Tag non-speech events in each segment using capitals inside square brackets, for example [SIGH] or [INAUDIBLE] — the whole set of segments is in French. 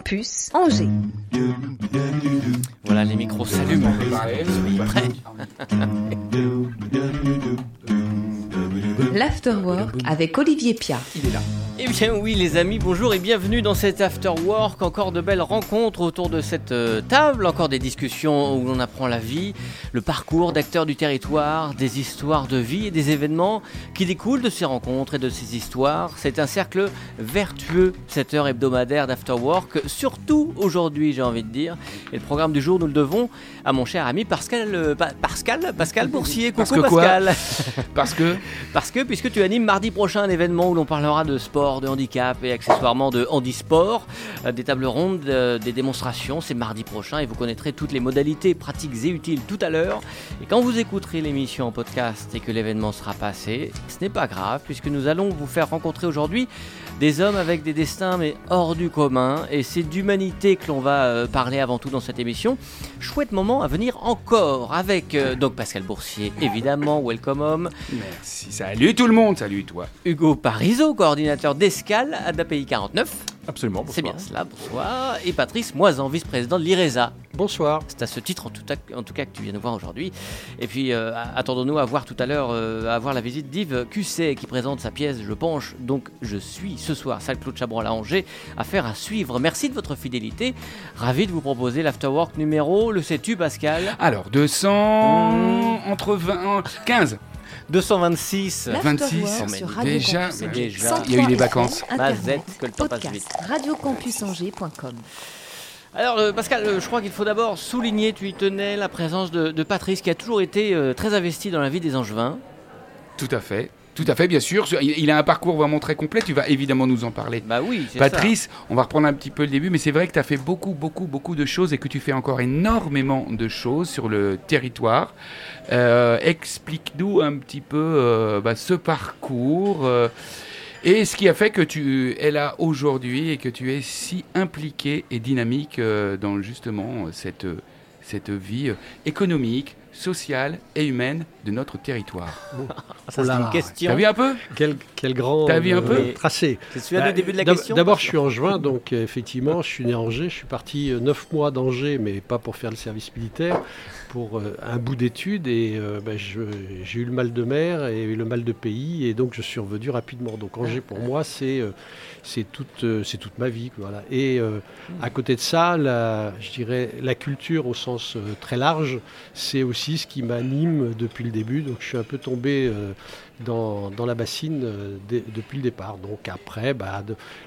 Campus Angers. Voilà, les micros s'allument. Soyez prêts. [LAUGHS] L'Afterwork avec Olivier Pia. Eh bien oui les amis, bonjour et bienvenue dans cet After Work. Encore de belles rencontres autour de cette euh, table, encore des discussions où l'on apprend la vie, le parcours d'acteurs du territoire, des histoires de vie et des événements qui découlent de ces rencontres et de ces histoires. C'est un cercle vertueux, cette heure hebdomadaire d'After Work, surtout aujourd'hui j'ai envie de dire. Et le programme du jour nous le devons à mon cher ami Pascal, euh, Pa- Pascal, Pascal Boursier. Parce Coucou quoi Pascal. [LAUGHS] Parce que Parce que puisque tu animes mardi prochain un événement où l'on parlera de sport, de handicap et accessoirement de handisport, euh, des tables rondes, euh, des démonstrations, c'est mardi prochain et vous connaîtrez toutes les modalités pratiques et utiles tout à l'heure. Et quand vous écouterez l'émission en podcast et que l'événement sera passé, ce n'est pas grave puisque nous allons vous faire rencontrer aujourd'hui des hommes avec des destins mais hors du commun et c'est d'humanité que l'on va euh, parler avant tout dans cette émission. Chouette moment à venir encore avec euh, donc Pascal Boursier évidemment, welcome home, Merci. Salut tout le monde. Salut toi. Hugo Parisot, coordinateur d'escale à d'API 49. Absolument. C'est bien cela, bonsoir. Et Patrice Moisan, vice-président de l'IRESA. Bonsoir. C'est à ce titre en tout, cas- en tout cas que tu viens nous voir aujourd'hui. Et puis euh, attendons-nous à voir tout à l'heure euh, à voir la visite d'Yves Cusset qui présente sa pièce Je penche, donc je suis ce soir, salle Claude Chabrol à Angers, affaire à suivre. Merci de votre fidélité. Ravi de vous proposer l'Afterwork numéro, le sais-tu Pascal? Alors 200 entre 20 15 226. L'Afterwork 26, sur mais Radio déjà, Campus mais Angers. déjà. 103 Il y a eu les vacances. Internet, Mazette, que le temps passe podcast, vite. radiocampusangers.com. Alors euh, Pascal, euh, je crois qu'il faut d'abord souligner, tu y tenais, la présence de, de Patrice qui a toujours été euh, très investi dans la vie des Angevins. Tout à fait. Tout à fait, bien sûr. Il a un parcours vraiment très complet. Tu vas évidemment nous en parler. Bah oui, Patrice, on va reprendre un petit peu le début, mais c'est vrai que tu as fait beaucoup, beaucoup, beaucoup de choses et que tu fais encore énormément de choses sur le territoire. Euh, Explique-nous un petit peu euh, bah, ce parcours euh, et ce qui a fait que tu es là aujourd'hui et que tu es si impliqué et dynamique dans justement cette, cette vie économique, sociale et humaine de notre territoire. [LAUGHS] ça. Ça, Oh c'est là. une question. T'as vu un peu Quel, quel grand T'as vu un peu euh, tracé. C'est celui-là Bah, le début de la question D'abord, je suis en juin, donc euh, effectivement, je suis né à Angers. Je suis parti euh, neuf mois d'Angers, mais pas pour faire le service militaire, pour euh, un bout d'études. Et euh, bah, j'ai eu le mal de mer et le mal de pays, et donc je suis revenu rapidement. Donc Angers, pour moi, c'est euh, c'est toute, euh, toute ma vie. Voilà. Et euh, à côté de ça, la, je dirais la culture au sens euh, très large, c'est aussi ce qui m'anime depuis le début. Donc je suis un peu tombé dans, dans la bassine depuis le départ. Donc après, bah,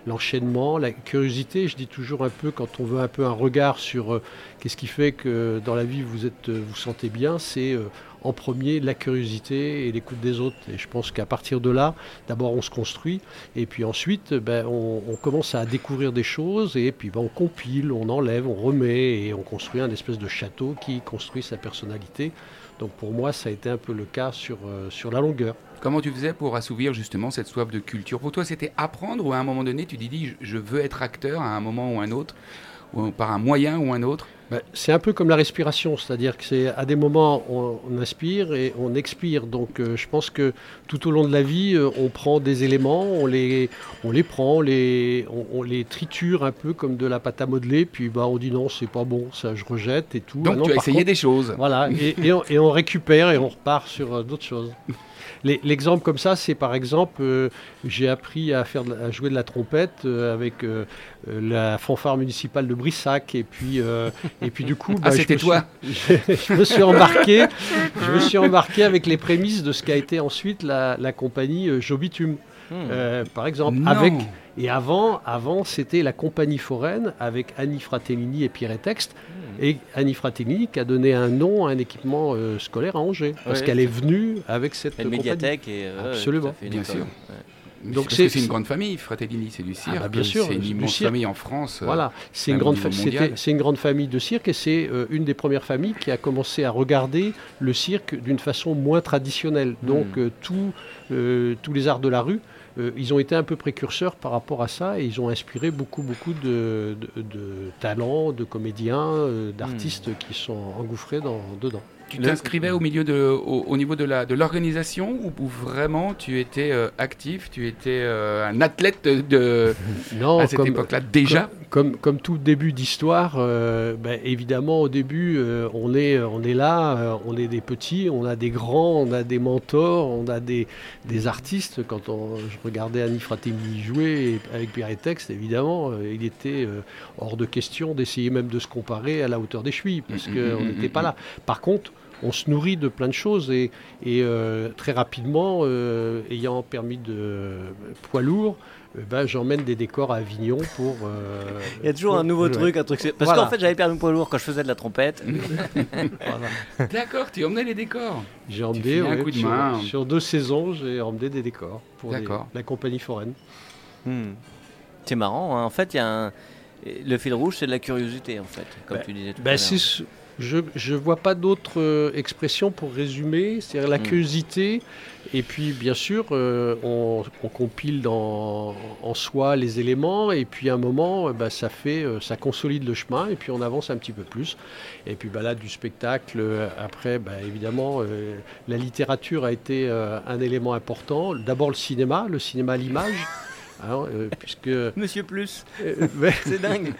l'enchaînement, la curiosité, je dis toujours un peu quand on veut un peu un regard sur qu'est-ce qui fait que dans la vie vous êtes, vous sentez bien, c'est en premier la curiosité et l'écoute des autres. Et je pense qu'à partir de là, d'abord on se construit et puis ensuite ben, on, commence à découvrir des choses et puis ben, on compile, on enlève, on remet et on construit un espèce de château qui construit sa personnalité. Donc pour moi, ça a été un peu le cas sur, euh, sur la longueur. Comment tu faisais pour assouvir justement cette soif de culture? Pour toi, c'était apprendre ou à un moment donné, tu je- je veux être acteur à un moment ou un autre, ou par un moyen ou un autre? Ben, c'est un peu comme la respiration, c'est-à-dire que c'est à des moments on, on inspire et on expire. Donc euh, je pense que tout au long de la vie, euh, on prend des éléments, on les, on les prend, on les, on, on les triture un peu comme de la pâte à modeler, puis bah, on dit non, c'est pas bon, ça je rejette et tout. Donc Ah non, tu as essayé contre- des choses. Voilà, et, et on, et on récupère et on repart sur euh, d'autres choses. L'exemple comme ça, c'est par exemple, euh, j'ai appris à, faire à jouer de la trompette euh, avec euh, la fanfare municipale de Brissac, et puis, et puis du coup, Ah, je c'était me suis- toi [LAUGHS] je, je me suis embarqué, je me suis embarqué avec les prémices de ce qu'a été ensuite la, la compagnie Jobitume, Hmm. Euh, par exemple, Non. avec et avant, avant c'était la compagnie foraine avec Annie Fratellini et Pierre Texte. Et Annie Fratellini qui a donné un nom à un équipement euh, scolaire à Angers. Parce Ouais, qu'elle est venue avec cette compagnie. médiathèque et euh, Absolument. fait, une Bien école. sûr. Ouais. Donc Donc c'est- une grande famille, Fratellini, c'est du cirque. bah, bien sûr, c'est une immense famille en France. Voilà, c'est une, grande c'est une famille de cirque et c'est euh, une des premières familles qui a commencé à regarder le cirque d'une façon moins traditionnelle. Donc Hmm. euh, tout, euh, tous les arts de la rue, euh, ils ont été un peu précurseurs par rapport à ça et ils ont inspiré beaucoup, beaucoup de, de- de talents, de comédiens, euh, d'artistes qui sont engouffrés dans, dedans. Tu t'inscrivais au milieu de, au, au niveau de la de l'organisation ou, ou vraiment tu étais euh, actif, tu étais euh, un athlète de, [LAUGHS] Non, à cette époque-là déjà. Comme, comme, comme tout début d'histoire, euh, ben, évidemment, au début, on, est, on est là, on est des petits, on a des grands, on a des mentors, on a des, des artistes. Quand on, je regardais Annie Fratini jouer avec Pierre et Texte, évidemment, il était hors de question d'essayer même de se comparer à la hauteur des chevilles, parce Mm, mm, qu'on mm, n'était mm, pas mm. là. Par contre, on se nourrit de plein de choses et, et, euh, très rapidement, euh, ayant permis de poids lourd, euh, ben, j'emmène des décors à Avignon pour. euh, Il y a toujours pour- un nouveau ouais. truc, un truc. Parce Voilà. qu'en fait, j'avais perdu mon poids lourd quand je faisais de la trompette. [LAUGHS] Voilà. D'accord, tu emmenais les décors. J'ai emmené filais un ouais, coup de sur, main. sur deux saisons, j'ai emmené des décors pour les- la compagnie foraine. Hmm. C'est marrant, hein. en fait, il y a un. Le fil rouge, c'est de la curiosité, en fait, comme Bah, tu disais tout à Ben, l'heure. Je ne vois pas d'autres euh, expressions pour résumer, c'est-à-dire la Mm. curiosité. Et puis, bien sûr, euh, on, on compile dans, en soi les éléments, et puis à un moment, bah, ça fait, euh, ça consolide le chemin, et puis on avance un petit peu plus. Et puis bah, là, du spectacle, euh, après, bah, évidemment, euh, la littérature a été un élément important. D'abord le cinéma, le cinéma à l'image. Hein, euh, puisque [LAUGHS] Monsieur Plus, euh, [LAUGHS] mais- c'est dingue.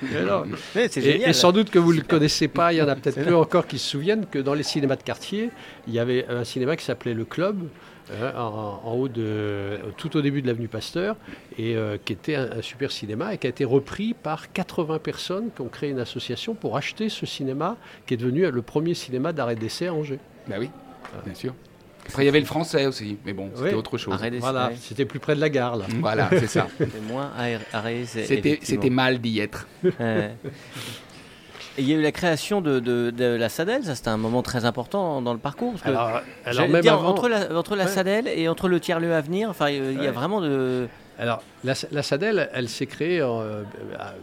mais et, génial. et sans doute que vous ne le connaissez pas, il y en a peut-être peu encore qui se souviennent que dans les cinémas de quartier, il y avait un cinéma qui s'appelait Le Club, euh, en, en haut de, tout au début de l'avenue Pasteur, et euh, qui était un, un super cinéma et qui a été repris par 80 personnes qui ont créé une association pour acheter ce cinéma, qui est devenu le premier cinéma d'arrêt d'essai à Angers. Bah oui, bien sûr. Après, il y avait le français aussi, mais bon, c'était autre chose. Arrêt d'essai, Voilà, ouais. c'était plus près de la gare là. Voilà, c'est ça. [LAUGHS] C'est moins arrêt- arrêt, c'est C'était c'était mal d'y être. Ouais. Et il y a eu la création de, de- de la Sadel, ça c'était un moment très important dans le parcours. Parce que Alors, même dire, avant- entre la, entre la Ouais. Sadel et entre le tiers-lieu à venir, enfin, il y a- vraiment de. Alors, la, la SADEL, elle s'est créée, en, euh, euh,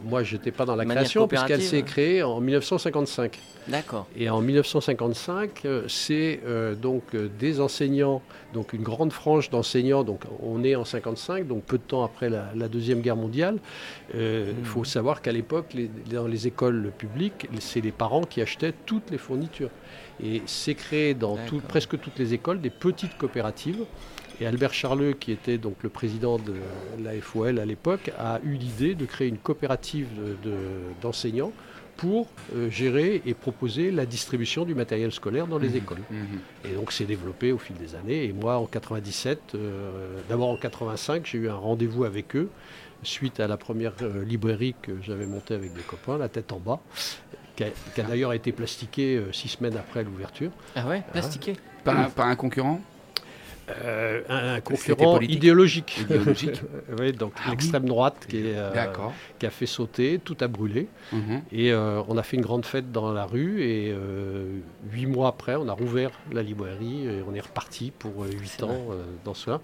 moi je n'étais pas dans la manière création, puisqu'elle s'est créée en 1955. D'accord. Et en 1955, euh, c'est euh, donc des enseignants, donc une grande frange d'enseignants, donc on est en 55, donc peu de temps après la, la Deuxième Guerre mondiale. Euh, Il Mmh. faut savoir qu'à l'époque, les- dans les écoles publiques, c'est les parents qui achetaient toutes les fournitures. Et c'est créé dans tout- presque toutes les écoles des petites coopératives. Et Albert Charleux, qui était donc le président de la FOL à l'époque, a eu l'idée de créer une coopérative de- de- d'enseignants pour euh, gérer et proposer la distribution du matériel scolaire dans les Mhm. écoles. Mhm. Et donc c'est développé au fil des années. Et moi, en 97, euh, d'abord en 85, j'ai eu un rendez-vous avec eux suite à la première euh, librairie que j'avais montée avec des copains, La Tête en bas, qui a, qui a d'ailleurs été plastiquée euh, six semaines après l'ouverture. Ah ouais, plastiqué. Par, un- par un concurrent? Euh, un, concurrent idéologique. idéologique. [LAUGHS] oui, donc Ah l'extrême droite qui, est, euh, qui a fait sauter, tout a brûlé. Mhm. Et euh, on a fait une grande fête dans la rue et huit mois après, on a rouvert la librairie et on est reparti pour huit ans dans cela.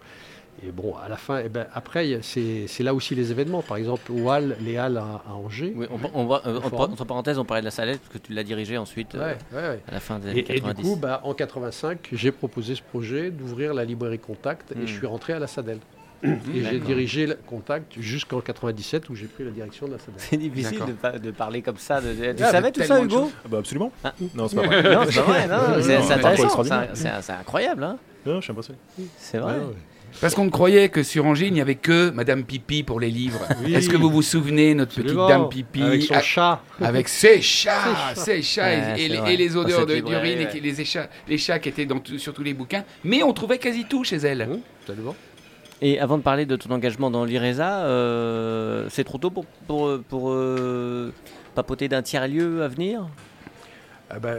Et bon, à la fin, eh ben, après, c'est là aussi les événements. Par exemple, au Hall, les Halles à, à Angers. Oui, on, on voit, euh, entre parenthèses, on parlait de la Salette, parce que tu l'as dirigé ensuite euh, Ouais, ouais, ouais. à la fin des années Et, et du 90. coup, bah, en 85, j'ai proposé ce projet d'ouvrir la librairie Contact Hmm. et je suis rentré à la SADEL. [COUGHS] Mhm, Et j'ai dirigé le Contact jusqu'en 97 où j'ai pris la direction de la SADEL. c'est difficile de, pa- de parler comme ça. de- de- tu Ah, savais tout ça, Hugo. Ah bah absolument. Ah. Non, c'est pas [LAUGHS] vrai. Non, c'est pas vrai, non, c'est intéressant. incroyable, hein Non, je suis impressionné. c'est vrai. Ouais, ouais. Parce qu'on croyait que sur Angers, il n'y avait que Madame Pipi pour les livres. Oui. Est-ce que vous vous souvenez, notre petite. Dame Pipi Avec son a- chat. Avec ses chats, ses chats et- Ouais, et, les, et odeurs librairie, d'urine et ouais. qui- les, chats, les chats qui étaient dans sur tous les bouquins. Mais on trouvait quasi tout chez elle. Absolument. Et avant de parler de ton engagement dans l'IRESA, euh, c'est trop tôt pour, pour, pour, euh, papoter d'un tiers-lieu à venir? Ah ben,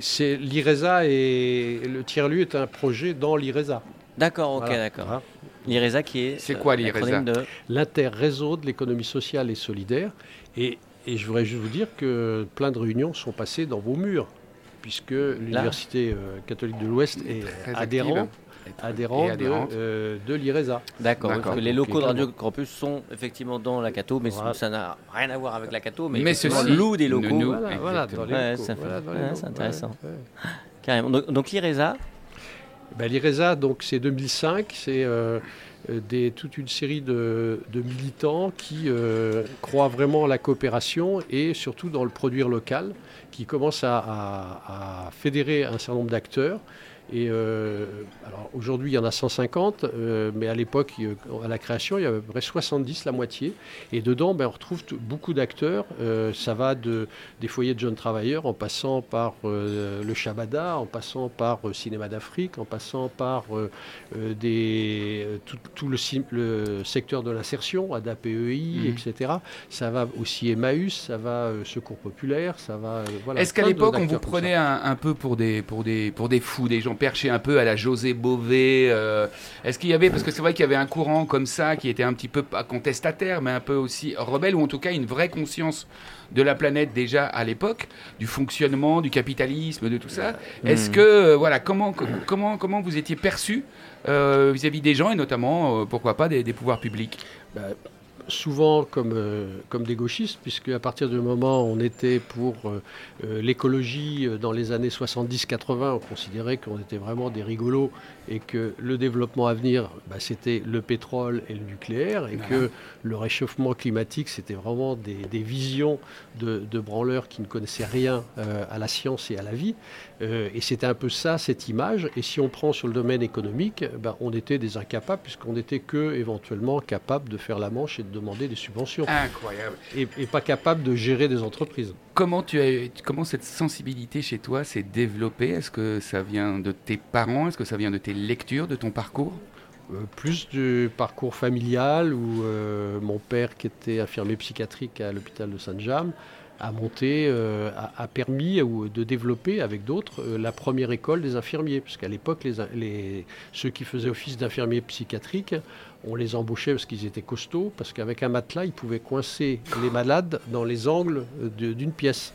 c'est l'IRESA et le tiers-lieu est un projet dans l'IRESA. D'accord, ok, Voilà. d'accord. Voilà. L'IRESA qui est. C'est quoi, euh, l'IRESA de... L'inter-réseau de l'économie sociale et solidaire. Et, et je voudrais juste vous dire que plein de réunions sont passées dans vos murs, puisque l'Université euh, catholique de l'Ouest est adhérent, active. adhérent de, euh, de l'IRESA. D'accord, parce que les locaux de Radio. Campus sont effectivement dans la Cato, mais Voilà. ça n'a rien à voir avec la Cato. Mais, Mais ceci loue des locaux, nous- Voilà, voilà, exactement. dans les Ouais, locaux, ça fait- voilà, dans les ouais, locaux, c'est intéressant. ouais, ouais. carrément. Donc, donc l'IRESA, ben, L'IRESA, donc c'est 2005, c'est euh, des, toute une série de, militants qui euh, croient vraiment à la coopération et surtout dans le produire local, qui commencent à fédérer un certain nombre d'acteurs. Et euh, alors aujourd'hui, il y en a 150, euh, mais à l'époque, à la création, il y avait à peu près 70, la moitié. Et dedans, ben, on retrouve beaucoup d'acteurs. Euh, ça va de, des foyers de jeunes travailleurs, en passant par le Shabada, en passant par Cinéma d'Afrique, en passant par des, tout, tout le, secteur de l'insertion, ADAPEI, Mhm. etc. Ça va aussi Emmaüs, ça va Secours Populaire, ça va. voilà, Est-ce qu'à l'époque, on vous prenait un, un peu pour des, pour, des, pour des fous, des gens perchés un peu à la José Bové euh, Est-ce qu'il y avait, parce que c'est vrai qu'il y avait un courant comme ça qui était un petit peu, pas contestataire, mais un peu aussi rebelle, ou en tout cas une vraie conscience de la planète déjà à l'époque, du fonctionnement, du capitalisme, de tout ça. Est-ce Hmm. que, euh, voilà, comment, co- comment, comment vous étiez perçu euh, vis-à-vis des gens et notamment, euh, pourquoi pas, des, des pouvoirs publics? Bah, souvent comme, euh, comme des gauchistes, puisque à partir du moment où on était pour euh, euh, l'écologie dans les années 70-80, on considérait qu'on était vraiment des rigolos et que le développement à venir, bah, c'était le pétrole et le nucléaire, et Voilà. que le réchauffement climatique, c'était vraiment des, des visions de, de branleurs qui ne connaissaient rien euh, à la science et à la vie. Euh, et c'était un peu ça, cette image. Et si on prend sur le domaine économique, ben, on était des incapables, puisqu'on n'était que éventuellement capables de faire la manche et de demander des subventions, Incroyable. et, et pas capables de gérer des entreprises. Comment, cette sensibilité chez toi s'est développée? Est-ce que ça vient de tes parents? Est-ce que ça vient de tes lectures, de ton parcours? Euh, plus du parcours familial où euh, mon père, qui était infirmier psychiatrique à l'hôpital de Saint-James, a monté, euh, a, permis ou de développer avec d'autres euh, la première école des infirmiers. Parce qu'à l'époque, les, ceux qui faisaient office d'infirmiers psychiatriques, on les embauchait parce qu'ils étaient costauds, parce qu'avec un matelas, ils pouvaient coincer les malades dans les angles euh, d'une pièce.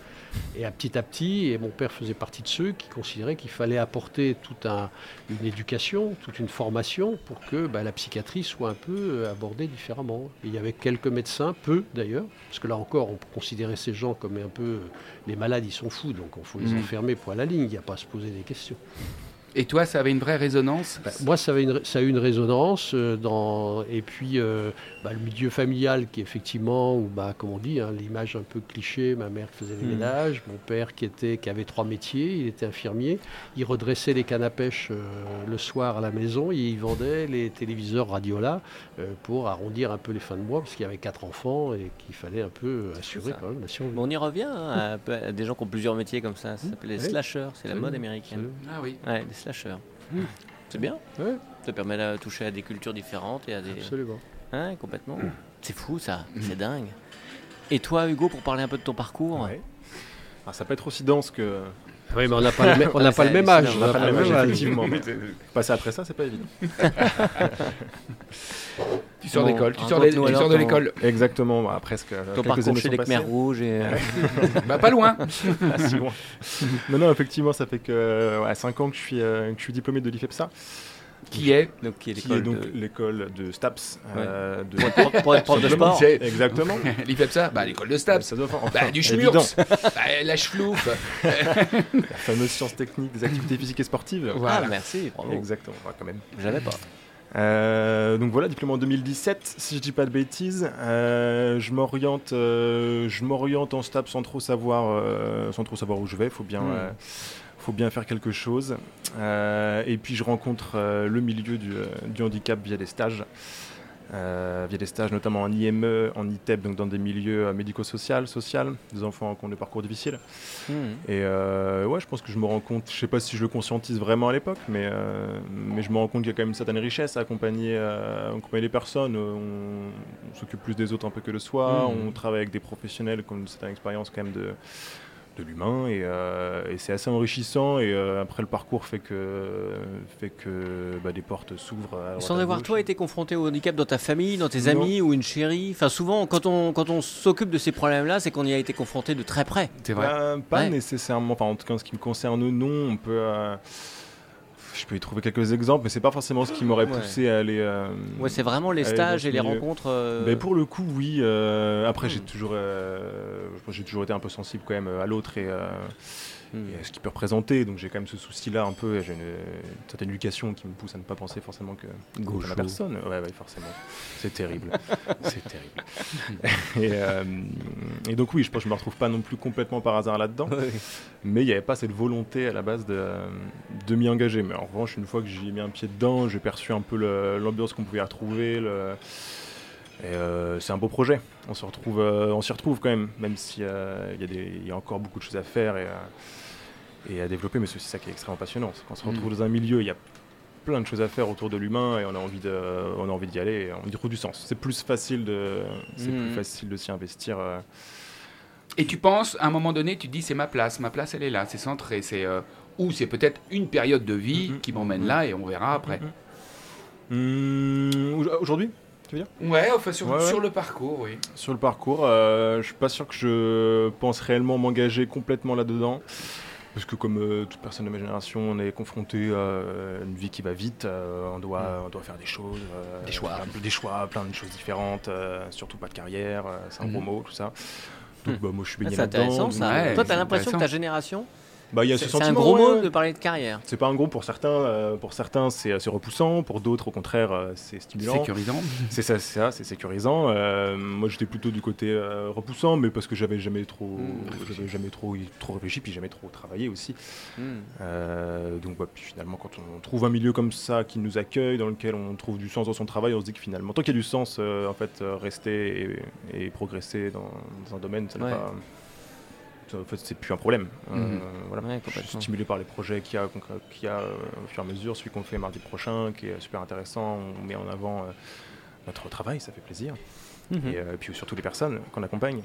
Et à petit à petit, et mon père faisait partie de ceux qui considéraient qu'il fallait apporter toute un- une éducation, toute une formation pour que bah, la psychiatrie soit un peu euh, abordée différemment. Et il y avait quelques médecins, peu d'ailleurs, parce que là encore, on considérait ces gens comme un peu euh, les malades, ils sont fous, donc il faut les Mhm. enfermer pour à la ligne, il n'y a pas à se poser des questions. Et toi, ça avait une vraie résonance Bah, moi, ça, avait une, ça a eu une résonance euh, dans et puis euh, bah, le milieu familial qui effectivement, ou bah, comme on dit, hein, l'image un peu cliché, ma mère qui faisait les Hmm. ménages, mon père qui était qui avait trois métiers, il était infirmier, il redressait les cannes à pêche euh, le soir à la maison, et il vendait les téléviseurs Radiola euh, pour arrondir un peu les fins de mois parce qu'il y avait quatre enfants et qu'il fallait un peu assurer quand même la survie. Mais on y revient hein, à, peu- à des gens qui ont plusieurs métiers comme ça. Ça s'appelle les Ouais. slashers, c'est la mode américaine. Ah oui. Ouais, les slashers. Mm. C'est bien. Ouais. Ça permet de toucher à des cultures différentes et à des. Absolument. Hein, complètement. C'est fou ça, Mm. c'est dingue. Et toi, Hugo, pour parler un peu de ton parcours Ouais. Alors, ça peut être aussi dense que. Oui, mais on n'a pas, le, on n'a pas le [LAUGHS] même âge. On n'a pas le même âge, effectivement. [LAUGHS] Passer après ça, c'est pas évident. [LAUGHS] Tu sors Bon, d'école, tu sors, tu de l'école. Exactement, bah, presque. Ton parcours chez les. Khmers rouges et. euh, bah, pas loin. Pas si loin. non, non, effectivement, ça fait que ouais, 5 ans que je suis, euh, que je suis diplômé de l'IFEPSA, Qui est Donc, qui est qui est l'école donc de- l'école de STAPS. euh, de... pour, être prof- pour être prof de sport. c'est- Exactement. [LAUGHS] l'IFEPSA Bah, l'école de Stabs. Ça doit faire- Bah, enfin, du schmurps. bah, la schflouf. [LAUGHS] La fameuse science technique des activités physiques et sportives. Voilà. Ah, merci, bravo. Exactement, ouais, quand même. J'avais pas. Euh, donc voilà, diplômé en 2017, si je dis pas de bêtises. Euh, je m'oriente, euh, je m'oriente en STAP sans trop savoir, euh, sans trop savoir où je vais. Faut bien, Hmm. Faut bien faire quelque chose. Euh, et puis je rencontre euh, le milieu du, euh, du handicap via des stages. Via des stages notamment en IME, en ITEP, donc dans des milieux médico-social, social, des enfants qui ont des parcours difficiles. Hmm. Et ouais, je pense que je me rends compte, je sais pas si je le conscientise vraiment à l'époque, mais, mais je me rends compte qu'il y a quand même une certaine richesse à accompagner, accompagner les personnes. On, on s'occupe plus des autres un peu que de soi, Mhm. on travaille avec des professionnels qui ont une certaine expérience quand même de, de l'humain et, euh, et c'est assez enrichissant. Et euh, après, le parcours fait que, fait que bah, des portes s'ouvrent. Sans avoir gauche. toi été confronté au handicap dans ta famille, dans tes Non. amis ou une chérie. Enfin, souvent, quand on, quand on s'occupe de ces problèmes-là, c'est qu'on y a été confronté de très près. C'est vrai. Bah, pas Ouais. nécessairement. Enfin, en tout cas, en ce qui me concerne, non. On peut. euh, je peux y trouver quelques exemples, mais c'est pas forcément ce qui m'aurait Ouais. poussé à aller. euh, Ouais, c'est vraiment les stages et les rencontres. euh, Ben, pour le coup, oui. euh, après, j'ai Hmm. toujours, euh, j'ai toujours été un peu sensible quand même euh, à l'autre et, Hmm. et ce qu'il peut représenter. Donc j'ai quand même ce souci-là un peu. J'ai une, une certaine éducation qui me pousse à ne pas penser forcément que Gaucho. à la personne. Ouais, ouais, forcément. C'est terrible. [LAUGHS] C'est terrible. et, euh, et donc oui, je pense que je me retrouve pas non plus complètement par hasard là-dedans. Mais il n'y avait pas cette volonté à la base de, de m'y engager. Mais en revanche, une fois que j'y ai mis un pied dedans, j'ai perçu un peu l'ambiance qu'on pouvait y retrouver. le- et euh, c'est un beau projet. On retrouve, euh, on s'y retrouve quand même, même s'il y, a- il y, il y a encore beaucoup de choses à faire et, à- et à développer. Mais c'est aussi ça qui est extrêmement passionnant. c'est qu'on se retrouve dans un milieu, il y a plein de choses à faire autour de l'humain et on a envie de, on a envie d'y aller. Et on y trouve du sens. C'est plus facile de, c'est plus facile de s'y investir. euh, Et tu penses, à un moment donné, tu te dis c'est ma place, ma place elle est là, c'est centré, c'est euh, ou c'est peut-être une période de vie Mhm. qui m'emmène là et on verra après. Mhm. Mmh, Aujourd'hui Ouais, enfin sur, Ouais, ouais. sur le parcours, oui. Sur le parcours, euh, je suis pas sûr que je pense réellement m'engager complètement là-dedans. Parce que comme euh, toute personne de ma génération, on est confronté à une vie qui va vite, euh, on, doit, on doit faire des choses, euh, Des choix. plein, des choix, plein de choses différentes, euh, surtout pas de carrière, euh, c'est un gros Mhm. mot, tout ça. Donc bah, moi je suis Ah, baigné c'est intéressant là-dedans. ça. Ouais, Toi, t'as l'impression que ta génération, Bah, il y a c'est ce c'est un gros mot ouais. de parler de carrière. C'est pas un gros pour certains, euh, pour certains c'est c'est repoussant, pour d'autres au contraire euh, c'est stimulant. Sécurisant. [LAUGHS] C'est ça, c'est ça, c'est sécurisant. Euh, moi, j'étais plutôt du côté euh, repoussant, mais parce que j'avais jamais trop, Mmh, j'avais jamais trop, trop réfléchi, puis jamais trop travaillé aussi. Hmm. Euh, donc, ouais, puis finalement, quand on trouve un milieu comme ça qui nous accueille, dans lequel on trouve du sens dans son travail, on se dit que finalement, tant qu'il y a du sens, euh, en fait, rester et, et progresser dans, dans un domaine, ça n'est Ouais. pas. En fait, c'est plus un problème. Euh, Mhm. voilà. Ouais, Je suis complètement. stimulé par les projets qu'il y a, qu'il y a euh, au fur et à mesure. Celui qu'on fait mardi prochain, qui est super intéressant. On met en avant euh, notre travail, ça fait plaisir. Mhm. Et euh, puis surtout les personnes qu'on accompagne.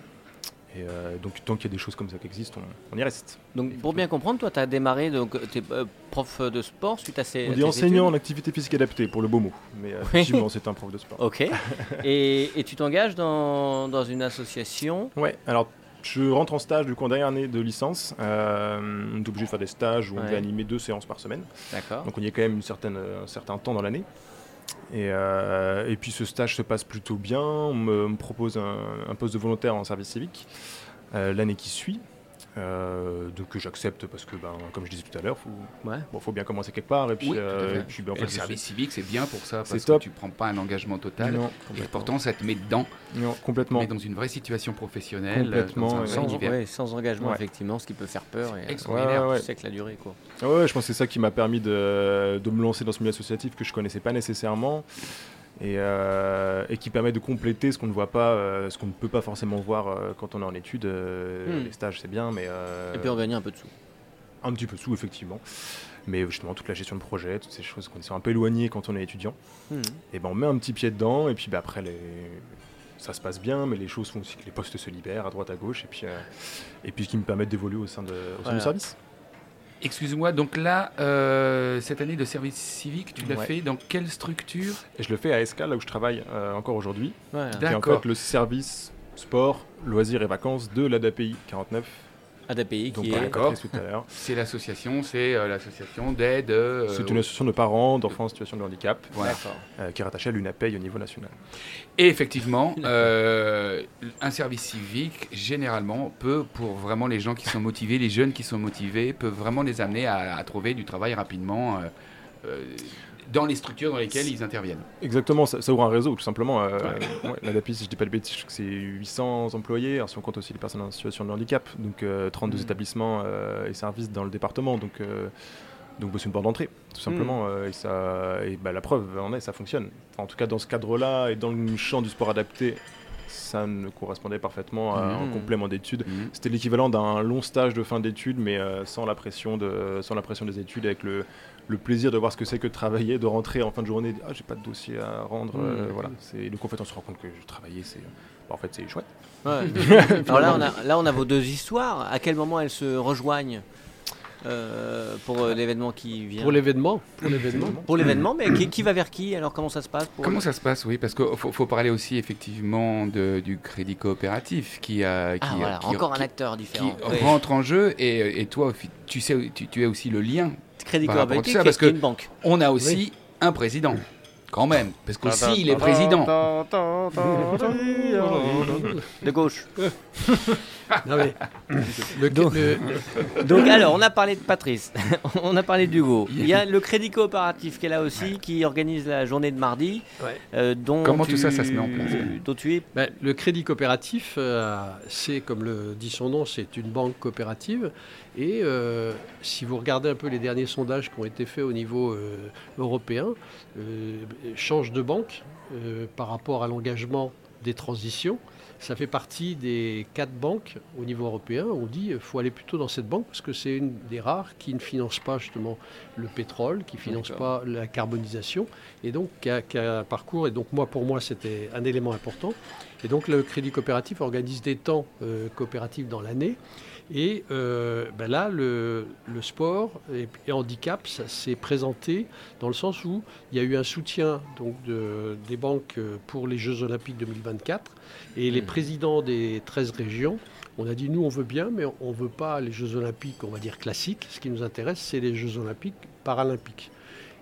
Et donc, tant qu'il y a des choses comme ça qui existent, on, on y reste. Donc, pour bien comprendre, toi, tu as démarré, donc, tu es prof de sport suite à ces. On dit enseignant en activité physique adaptée, pour le beau mot. Mais effectivement, c'est un prof de sport. Ok. [LAUGHS] et, et tu t'engages dans, dans une association? Ouais, alors je rentre en stage du coup en dernière année de licence. Euh, on est obligé de faire des stages où on devait animer deux séances par semaine. D'accord. Donc on y est quand même une certaine, un certain temps dans l'année. Et, euh, et puis ce stage se passe plutôt bien. On me, me propose un, un poste de volontaire en service civique euh, l'année qui suit. Euh, donc j'accepte parce que, ben, comme je disais tout à l'heure, faut, Ouais. bon, faut bien commencer quelque part. Et puis, Oui, euh, et puis, ben, en Et fait, le service civique, c'est bien pour ça, C'est parce top. que tu prends pas un engagement total. Non, Et complètement. pourtant, ça te met dedans, Non, complètement. mais dans une vraie situation professionnelle, Complètement, dans un ouais. vrai Sans, ouais, sans engagement, Ouais. effectivement, ce qui peut faire peur. Et, Extraordinaire. Ouais, ouais, Tu sais que la durée, quoi. Ah Ouais, je pense que c'est ça qui m'a permis de, de me lancer dans ce milieu associatif que je connaissais pas nécessairement et, euh, et qui permet de compléter ce qu'on ne voit pas, euh, ce qu'on ne peut pas forcément voir euh, quand on est en études. Hmm. Les stages, c'est bien, mais Et puis en gagner un peu de sous. un petit peu sous, effectivement. Mais justement, toute la gestion de projet, toutes ces choses qu'on sont un peu éloignées quand on est étudiant, Hmm. et ben on met un petit pied dedans et puis ben, après les... ça se passe bien, mais les choses font aussi que les postes se libèrent à droite à gauche et puis, et puis qui me permettent d'évoluer au sein, de, au sein Voilà. du service. Excuse-moi, donc là, euh, cette année de service civique, tu l'as Ouais. fait dans quelle structure? Et je le fais à SK, là où je travaille euh, encore aujourd'hui. Voilà. qui est en D'accord. fait le service sport, loisirs et vacances de l'ADAPI 49. ADAPI Donc, qui est. D'accord. Patrice tout à l'heure. C'est l'association, c'est euh, l'association d'aide. euh, C'est une association de parents d'enfants en situation de handicap voilà. D'accord. euh, qui est rattachée à l'UNAPEI au niveau national. Et effectivement, euh, un service civique, généralement, peut, pour vraiment les gens qui sont motivés, les jeunes qui sont motivés, peut vraiment les amener à, à trouver du travail rapidement euh, euh, dans les structures dans lesquelles ils interviennent. Exactement, ça, ça ouvre un réseau tout simplement. Euh, ouais, L'ADAPI, si je dis pas de bêtises, c'est 800 employés, alors si on compte aussi les personnes en situation de handicap, donc euh, 32 Mm. établissements euh, et services dans le département. Donc, euh, donc c'est une porte d'entrée, tout simplement. euh, et ça, et bah, la preuve en est, ça fonctionne. Enfin, en tout cas, dans ce cadre-là et dans le champ du sport adapté, ça me correspondait parfaitement à un Mm. complément d'études. Mhm. C'était l'équivalent d'un long stage de fin d'études, mais euh, sans, la pression de, sans la pression des études, avec le, le plaisir de voir ce que c'est que de travailler, de rentrer en fin de journée, et de dire, ah j'ai pas de dossier à rendre, euh, Mm. voilà. C'est donc en fait on se rend compte que travailler c'est, bah, en fait c'est chouette. Ouais. [LAUGHS] Alors là on, a, là, on a vos deux histoires. À quel moment elles se rejoignent? Euh, pour euh, l'événement qui vient Pour l'événement, pour l'événement. Pour l'événement, mais qui, qui va vers qui Alors comment ça se passe pour Comment ça se passe Oui, parce qu'il faut, faut parler aussi effectivement de- du crédit coopératif qui, a, qui, Ah voilà, qui- encore qui- un acteur qui différent. Oui. rentre en jeu et, et toi, tu sais, tu, tu es aussi le lien. Crédit coopératif, ça, qui parce que- une banque. On a aussi un président. Quand même, parce qu'aussi il est président. [LAUGHS] De gauche. [LAUGHS] Non, mais le- Donc- le- [LAUGHS] Donc alors, on a parlé de Patrice, on a parlé d'Hugo. Il y a le Crédit Coopératif qui est là aussi, qui organise la journée de mardi. Ouais. euh, dont Comment tu- tout ça, ça se met en place Dont tu es Ben, le crédit coopératif, euh, c'est comme le dit son nom, c'est une banque coopérative. Et euh, si vous regardez un peu les derniers sondages qui ont été faits au niveau euh, européen, euh, change de banque par rapport à l'engagement des transitions. Ça fait partie des quatre banques au niveau européen. On dit qu'il faut aller plutôt dans cette banque parce que c'est une des rares qui ne finance pas justement le pétrole, qui ne finance pas la carbonisation et donc qui a, qui a un parcours. Et donc moi, pour moi, c'était un élément important. Et donc le Crédit Coopératif organise des temps coopératifs dans l'année. Et euh, ben là, le, le sport et, et handicap, ça s'est présenté dans le sens où il y a eu un soutien donc, de- des banques euh, pour les Jeux Olympiques 2024. Et les Mhm. présidents des 13 régions, on a dit nous, on veut bien, mais on ne veut pas les Jeux Olympiques, on va dire classiques. Ce qui nous intéresse, c'est les Jeux Olympiques paralympiques.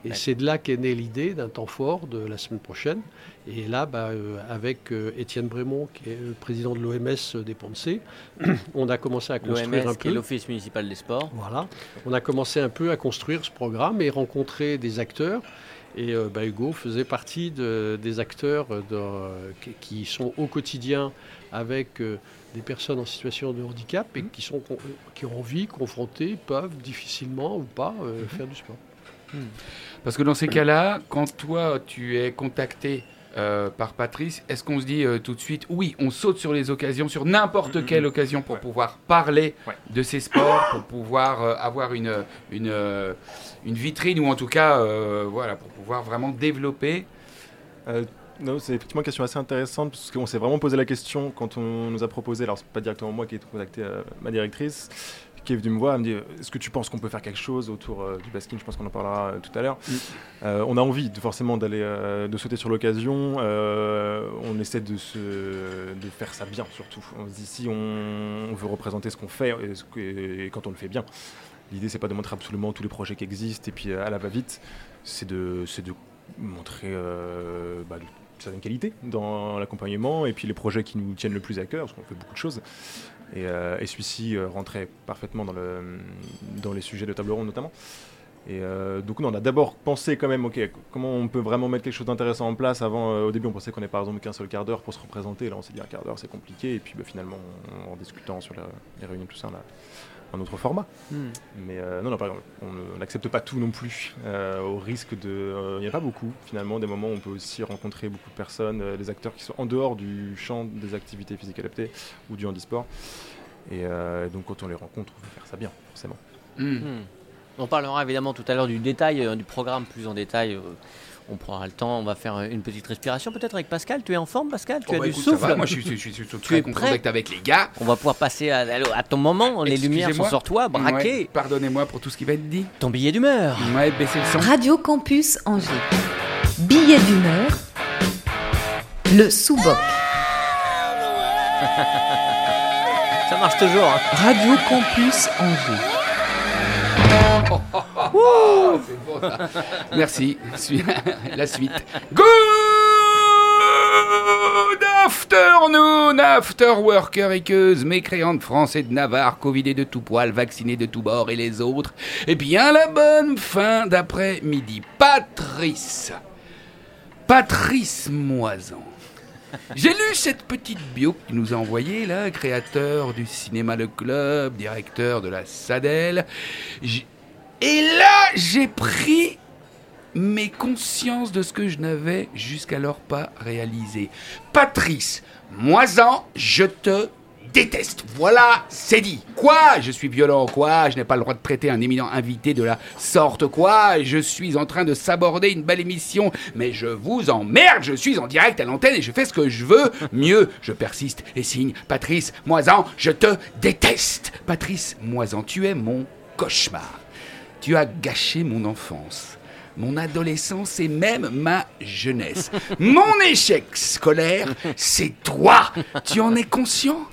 Et Ouais. c'est de là qu'est née l'idée d'un temps fort de la semaine prochaine. Et là, bah, euh, avec euh, Étienne Brémond, qui est le président de l'OMS des Pontsé, [CLEARS THROAT] on a commencé à construire un peu. l'Office municipal des sports. Voilà, on a commencé un peu à construire ce programme et rencontrer des acteurs. Et euh, bah, Hugo faisait partie de- des acteurs euh, de- qui- sont au quotidien avec euh, des personnes en situation de handicap et qui, sont, qui ont envie, confrontés, peuvent difficilement ou pas euh, faire du sport. Parce que dans ces cas-là, quand toi tu es contacté euh, par Patrice, est-ce qu'on se dit euh, tout de suite, oui, on saute sur les occasions, sur n'importe quelle occasion pour Ouais. pouvoir parler Ouais. de ces sports, pour pouvoir euh, avoir une, une, une vitrine ou en tout cas, euh, voilà, pour pouvoir vraiment développer? Euh, non, c'est effectivement une question assez intéressante parce qu'on s'est vraiment posé la question quand on nous a proposé, alors c'est pas directement moi qui ai contacté euh, ma directrice, qui est venue me voir, elle me dit est-ce que tu penses qu'on peut faire quelque chose autour euh, du basking? Je pense qu'on en parlera euh, tout à l'heure. Euh, on a envie de, forcément d'aller euh, de sauter sur l'occasion. euh, on essaie de, se, de faire ça bien surtout. On se dit si on, on veut représenter ce qu'on fait et, ce que- et quand on le fait bien. L'idée c'est pas de montrer absolument tous les projets qui existent et puis euh, à la va-vite, c'est de, c'est de montrer euh, bah, une certaine qualité dans l'accompagnement et puis les projets qui nous tiennent le plus à cœur, parce qu'on fait beaucoup de choses. Et, euh, celui-ci euh, rentrait parfaitement dans, le, dans les sujets de table ronde notamment. Et donc nous, on a d'abord pensé quand même, ok, comment on peut vraiment mettre quelque chose d'intéressant en place avant, au début on pensait qu'on n'ait par exemple qu'un seul quart d'heure pour se représenter, là on s'est dit un quart d'heure c'est compliqué, et puis bah, finalement en, discutant sur les réunions tout ça, on a un autre format. Mais euh, non, non, par exemple, on n'accepte pas tout non plus, euh, au risque de... euh, Il n'y a pas beaucoup, finalement, des moments où on peut aussi rencontrer beaucoup de personnes, euh, des acteurs qui sont en dehors du champ des activités physiques adaptées ou du handisport. Et euh, donc quand on les rencontre, on veut faire ça bien, forcément. Hmm. Hmm. On parlera évidemment tout à l'heure du détail, euh, du programme plus en détail. On prendra le temps, on va faire euh, une petite respiration peut-être avec Pascal. Tu es en forme Pascal? Tu Oh, as bah, du écoute, souffle? Moi je suis, je suis- je suis [LAUGHS] Tu es d'être avec les gars. On va pouvoir passer à, ton moment. Les lumières sont sur toi, braquées. Ouais, Pardonnez-moi pour tout ce qui va être dit. Ton billet d'humeur. Ouais, baissez le son. Radio Campus Angers. Billet d'humeur. Le sous-boc. Ça marche toujours. hein. Radio Campus Angers. Merci. [LAUGHS] La suite. Good afternoon, after worker équeuse, mécréante français de Navarre, covidé de tout poil, vacciné de tout bord et les autres. Et bien la bonne fin d'après-midi. Patrice. Patrice Moisan. J'ai lu cette petite bio que tu nous as envoyée, là, créateur du cinéma Le Club, directeur de la Sadel. Et là, j'ai pris mes consciences de ce que je n'avais jusqu'alors pas réalisé. Patrice, Moisan, je te déteste. Voilà, c'est dit. Quoi? Je suis violent, quoi? Je n'ai pas le droit de traiter un éminent invité de la sorte, quoi? Je suis en train de s'aborder une belle émission, mais je vous emmerde, je suis en direct à l'antenne et je fais ce que je veux. Mieux, je persiste et signe. Patrice, Moisan, je te déteste. Patrice, Moisan, tu es mon cauchemar. Tu as gâché mon enfance, mon adolescence et même ma jeunesse. Mon échec scolaire, c'est toi. Tu en es conscient?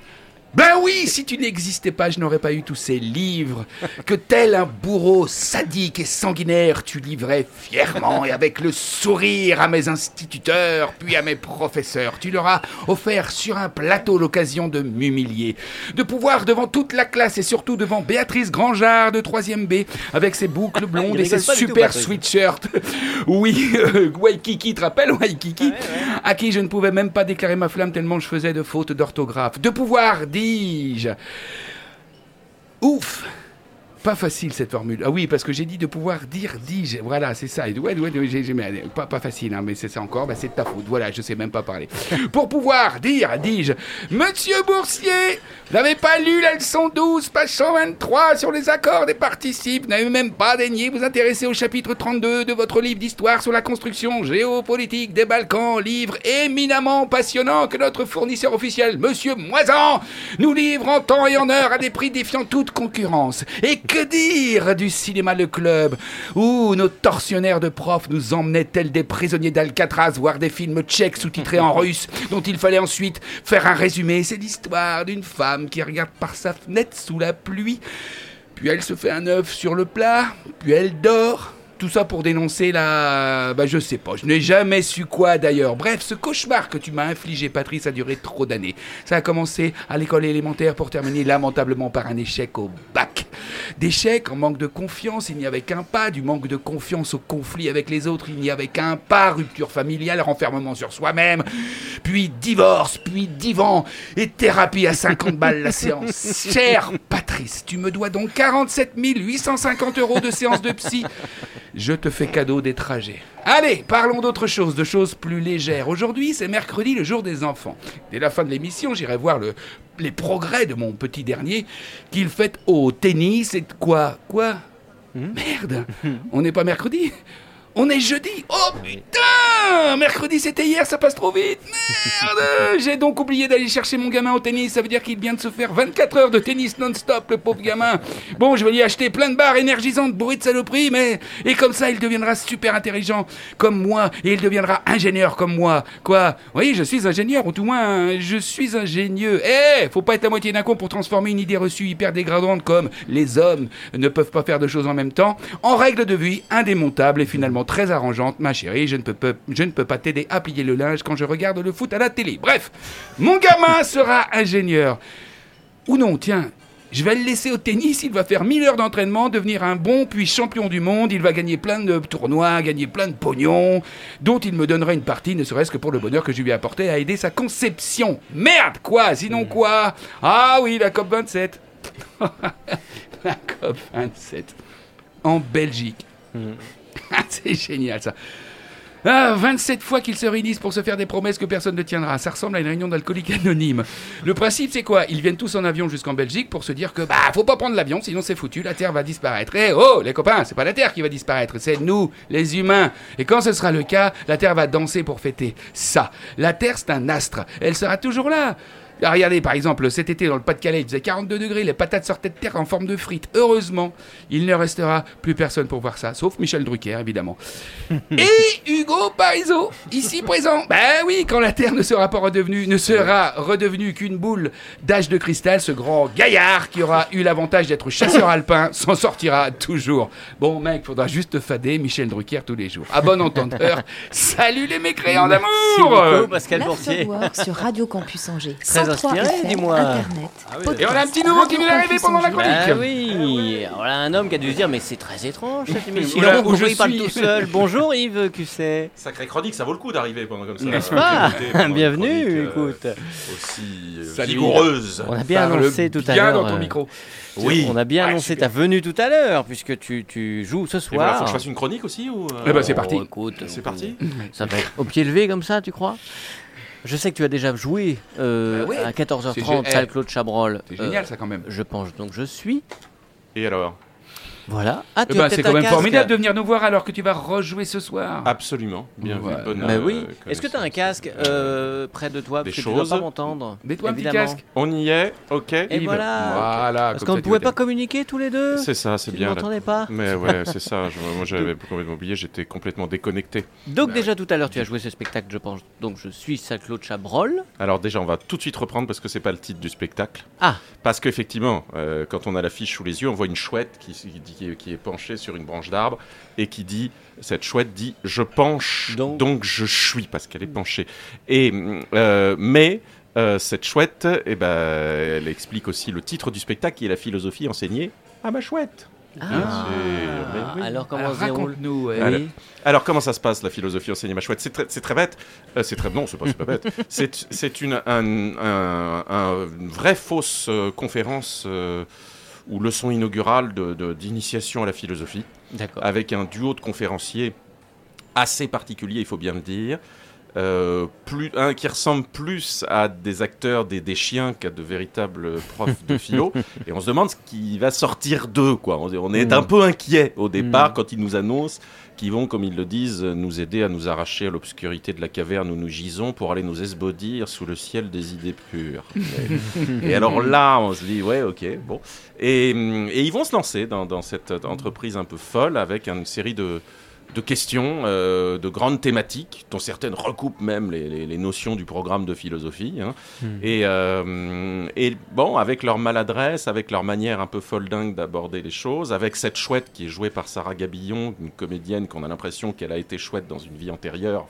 Ben oui, si tu n'existais pas, je n'aurais pas eu tous ces livres que tel un bourreau sadique et sanguinaire, tu livrais fièrement et avec le sourire à mes instituteurs, puis à mes professeurs. Tu leur as offert sur un plateau l'occasion de m'humilier, de pouvoir devant toute la classe et surtout devant Béatrice Grangeard de 3ème B, avec ses boucles blondes Il et ses tout, super sweatshirts. [LAUGHS] Oui, euh, Waikiki, tu te rappelles Waikiki? À qui je ne pouvais même pas déclarer ma flamme tellement je faisais de fautes d'orthographe. De pouvoir, Ouf pas facile cette formule. Ah oui, parce que j'ai dit de pouvoir dire dis-je. Voilà, c'est ça. Et Ouais, ouais, ouais, j'ai- pas, pas facile, hein, mais c'est ça encore. Bah, c'est de ta faute. Voilà, je sais même pas parler. [LAUGHS] Pour pouvoir dire, dis-je, Monsieur Boursier, vous n'avez pas lu la leçon 12, page 123 sur les accords des participes. Vous n'avez même pas daigné vous intéresser au chapitre 32 de votre livre d'histoire sur la construction géopolitique des Balkans, livre éminemment passionnant que notre fournisseur officiel, Monsieur Moisan, nous livre en temps et en heure à des prix défiant toute concurrence. Et que dire du cinéma Le Club, où nos tortionnaires de profs nous emmenaient tels des prisonniers d'Alcatraz voir des films tchèques sous-titrés en [LAUGHS] russe, dont il fallait ensuite faire un résumé? C'est l'histoire d'une femme qui regarde par sa fenêtre sous la pluie, puis elle se fait un œuf sur le plat, puis elle dort. Tout ça pour dénoncer la... Bah je sais pas, je n'ai jamais su quoi d'ailleurs. Bref, ce cauchemar que tu m'as infligé, Patrice, a duré trop d'années. Ça a commencé à l'école élémentaire pour terminer lamentablement par un échec au bac. D'échec en manque de confiance, il n'y avait qu'un pas. Du manque de confiance au conflit avec les autres, il n'y avait qu'un pas. Rupture familiale, renfermement sur soi-même, puis divorce, puis divan, et thérapie à 50 balles la séance. [LAUGHS] Cher Patrice, tu me dois donc 47 850 euros de séance de psy. Je te fais cadeau des trajets. Allez, parlons d'autre chose, de choses plus légères. Aujourd'hui, c'est mercredi, le jour des enfants. Dès la fin de l'émission, j'irai voir le- les progrès de mon petit dernier qu'il fait au tennis et de quoi? Quoi? Merde On n'est pas mercredi? On est jeudi. Oh putain Mercredi c'était hier, ça passe trop vite. Merde. [LAUGHS] J'ai donc oublié d'aller chercher mon gamin au tennis, ça veut dire qu'il vient de se faire 24 heures de tennis non-stop, le pauvre gamin. Bon, je vais lui acheter plein de barres énergisantes bourrées de saloperies, mais... Et comme ça, il deviendra super intelligent comme moi, et il deviendra ingénieur comme moi. Quoi? Oui, je suis ingénieur, ou tout moins, je suis ingénieux. Eh Faut pas être à moitié d'un con pour transformer une idée reçue hyper dégradante comme les hommes ne peuvent pas faire de choses en même temps. En règle de vie indémontable et finalement très arrangeante. Ma chérie, je ne peux, pas- je ne peux pas t'aider à plier le linge quand je regarde le foot à la télé. Bref, mon gamin [LAUGHS] sera ingénieur. Ou non, tiens, je vais le laisser au tennis, il va faire 1000 heures d'entraînement, devenir un bon puis champion du monde, il va gagner plein de tournois, gagner plein de pognon, dont il me donnerait une partie, ne serait-ce que pour le bonheur que je lui ai apporté à aider sa conception. Merde, quoi Sinon quoi? Ah oui, la COP 27. [LAUGHS] la COP 27. En Belgique. Ah, C'est génial ça. Ah, 27 fois qu'ils se réunissent pour se faire des promesses que personne ne tiendra. Ça ressemble à une réunion d'alcooliques anonymes. Le principe, c'est quoi? Ils viennent tous en avion jusqu'en Belgique pour se dire que, bah, faut pas prendre l'avion, sinon c'est foutu, la Terre va disparaître. Eh oh, les copains, c'est pas la Terre qui va disparaître, c'est nous, les humains. Et quand ce sera le cas, la Terre va danser pour fêter ça. La Terre, c'est un astre. Elle sera toujours là. Ah, regardez, par exemple, cet été dans le Pas-de-Calais, il faisait 42 degrés, les patates sortaient de terre en forme de frites. Heureusement, il ne restera plus personne pour voir ça, sauf Michel Drucker, évidemment. [LAUGHS] Et Hugo Parisot, ici présent. [LAUGHS] Ben oui, quand la Terre ne sera pas redevenue, ne sera redevenue qu'une boule d'âge de cristal, ce grand gaillard qui aura eu l'avantage d'être chasseur [LAUGHS] alpin s'en sortira toujours. Bon, mec, faudra juste fader Michel Drucker tous les jours. À bon entendeur, salut les mécréants Merci d'amour beaucoup, Pascal Boursier. Sur Radio Campus Angers. Très 103 inspiré, dis-moi. Internet, Et on a un petit nouveau qui vient d'arriver pendant la chronique. Ah oui, voilà un homme qui a dû se dire mais c'est très étrange cette [LAUGHS] émission. Où Pourquoi je il parle suis. tout seul. [LAUGHS] Bonjour Yves Cusset. Sacrée chronique, ça vaut le coup d'arriver pendant comme ça. N'est-ce pas Bienvenue, chronique, euh, écoute. Aussi euh, vigoureuse. On a bien annoncé tout à bien l'heure. dans ton euh, micro. Oui. On a bien Ouais, annoncé super. ta venue tout à l'heure puisque tu, tu joues ce soir. faut que je fasse une chronique aussi ou euh, Eh ben, c'est parti. Oh, écoute, C'est parti Ça va être au pied levé comme ça, tu crois? Je sais que tu as déjà joué euh, Bah ouais. à C'est 14h30 gé- salle Claude Chabrol. C'est Euh, génial ça quand même. je pense donc je suis. Et alors? Voilà. Ah, tu as c'est quand même formidable de venir nous voir alors que tu vas rejouer ce soir. Absolument. Bien vu. Bonne, Bah euh, oui. Est-ce que tu as un casque euh, près de toi? Des Parce que tu dois choses. pas m'entendre. Mets-toi un petit évidemment. casque. On y est, ok. Et Yves. voilà. Voilà. Parce qu'on ça, ne pouvait pas communiquer tous les deux? C'est ça, c'est Tu bien. ne là. m'entendais pas? Mais ouais, [LAUGHS] c'est ça. je- moi, j'avais complètement oublié. J'étais complètement déconnecté. Donc Bah déjà tout à l'heure tu as joué ce spectacle je pense. Donc je suis Saint-Claude Chabrol. Alors déjà, on va tout de suite reprendre parce que c'est pas le titre du spectacle. Ah. Parce qu'effectivement, euh, quand on a l'affiche sous les yeux, on voit une chouette qui, qui, dit- qui est- qui est penchée sur une branche d'arbre et qui dit, cette chouette dit, je penche, Donc- donc, je suis, parce qu'elle est penchée. Et euh, mais euh, cette chouette, eh ben, elle explique aussi le titre du spectacle qui est la philosophie enseignée à ma chouette. Oui. Alors comment Alors, se déroule raconte-nous. euh. Oui. Alors comment ça se passe la philosophie enseignée ma chouette? C'est très, c'est très bête. Euh, c'est très non, c'est pas, c'est pas bête. [LAUGHS] C'est c'est une, un- un- un- une vraie fausse euh, conférence euh, ou leçon inaugurale de- de- d'initiation à la philosophie avec un duo de conférenciers assez particulier, il faut bien le dire. Euh, plus, un qui ressemble plus à des acteurs, des, des chiens qu'à de véritables [LAUGHS] profs de philo. et on se demande ce qui va sortir d'eux. Quoi. On, on est Mm. un peu inquiet au départ Mm. quand ils nous annoncent qu'ils vont, comme ils le disent, nous aider à nous arracher à l'obscurité de la caverne où nous gisons pour aller nous esbaudir sous le ciel des idées pures. et, [LAUGHS] et alors là, on se dit, ouais, ok, bon. Et, et ils vont se lancer dans, dans cette entreprise un peu folle avec une série de, de questions, euh, de grandes thématiques, dont certaines recoupent même les, les- les notions du programme de philosophie. hein. Et, euh, et bon, avec leur maladresse, avec leur manière un peu folle dingue d'aborder les choses, avec cette chouette qui est jouée par Sarah Gabillon, une comédienne qu'on a l'impression qu'elle a été chouette dans une vie antérieure.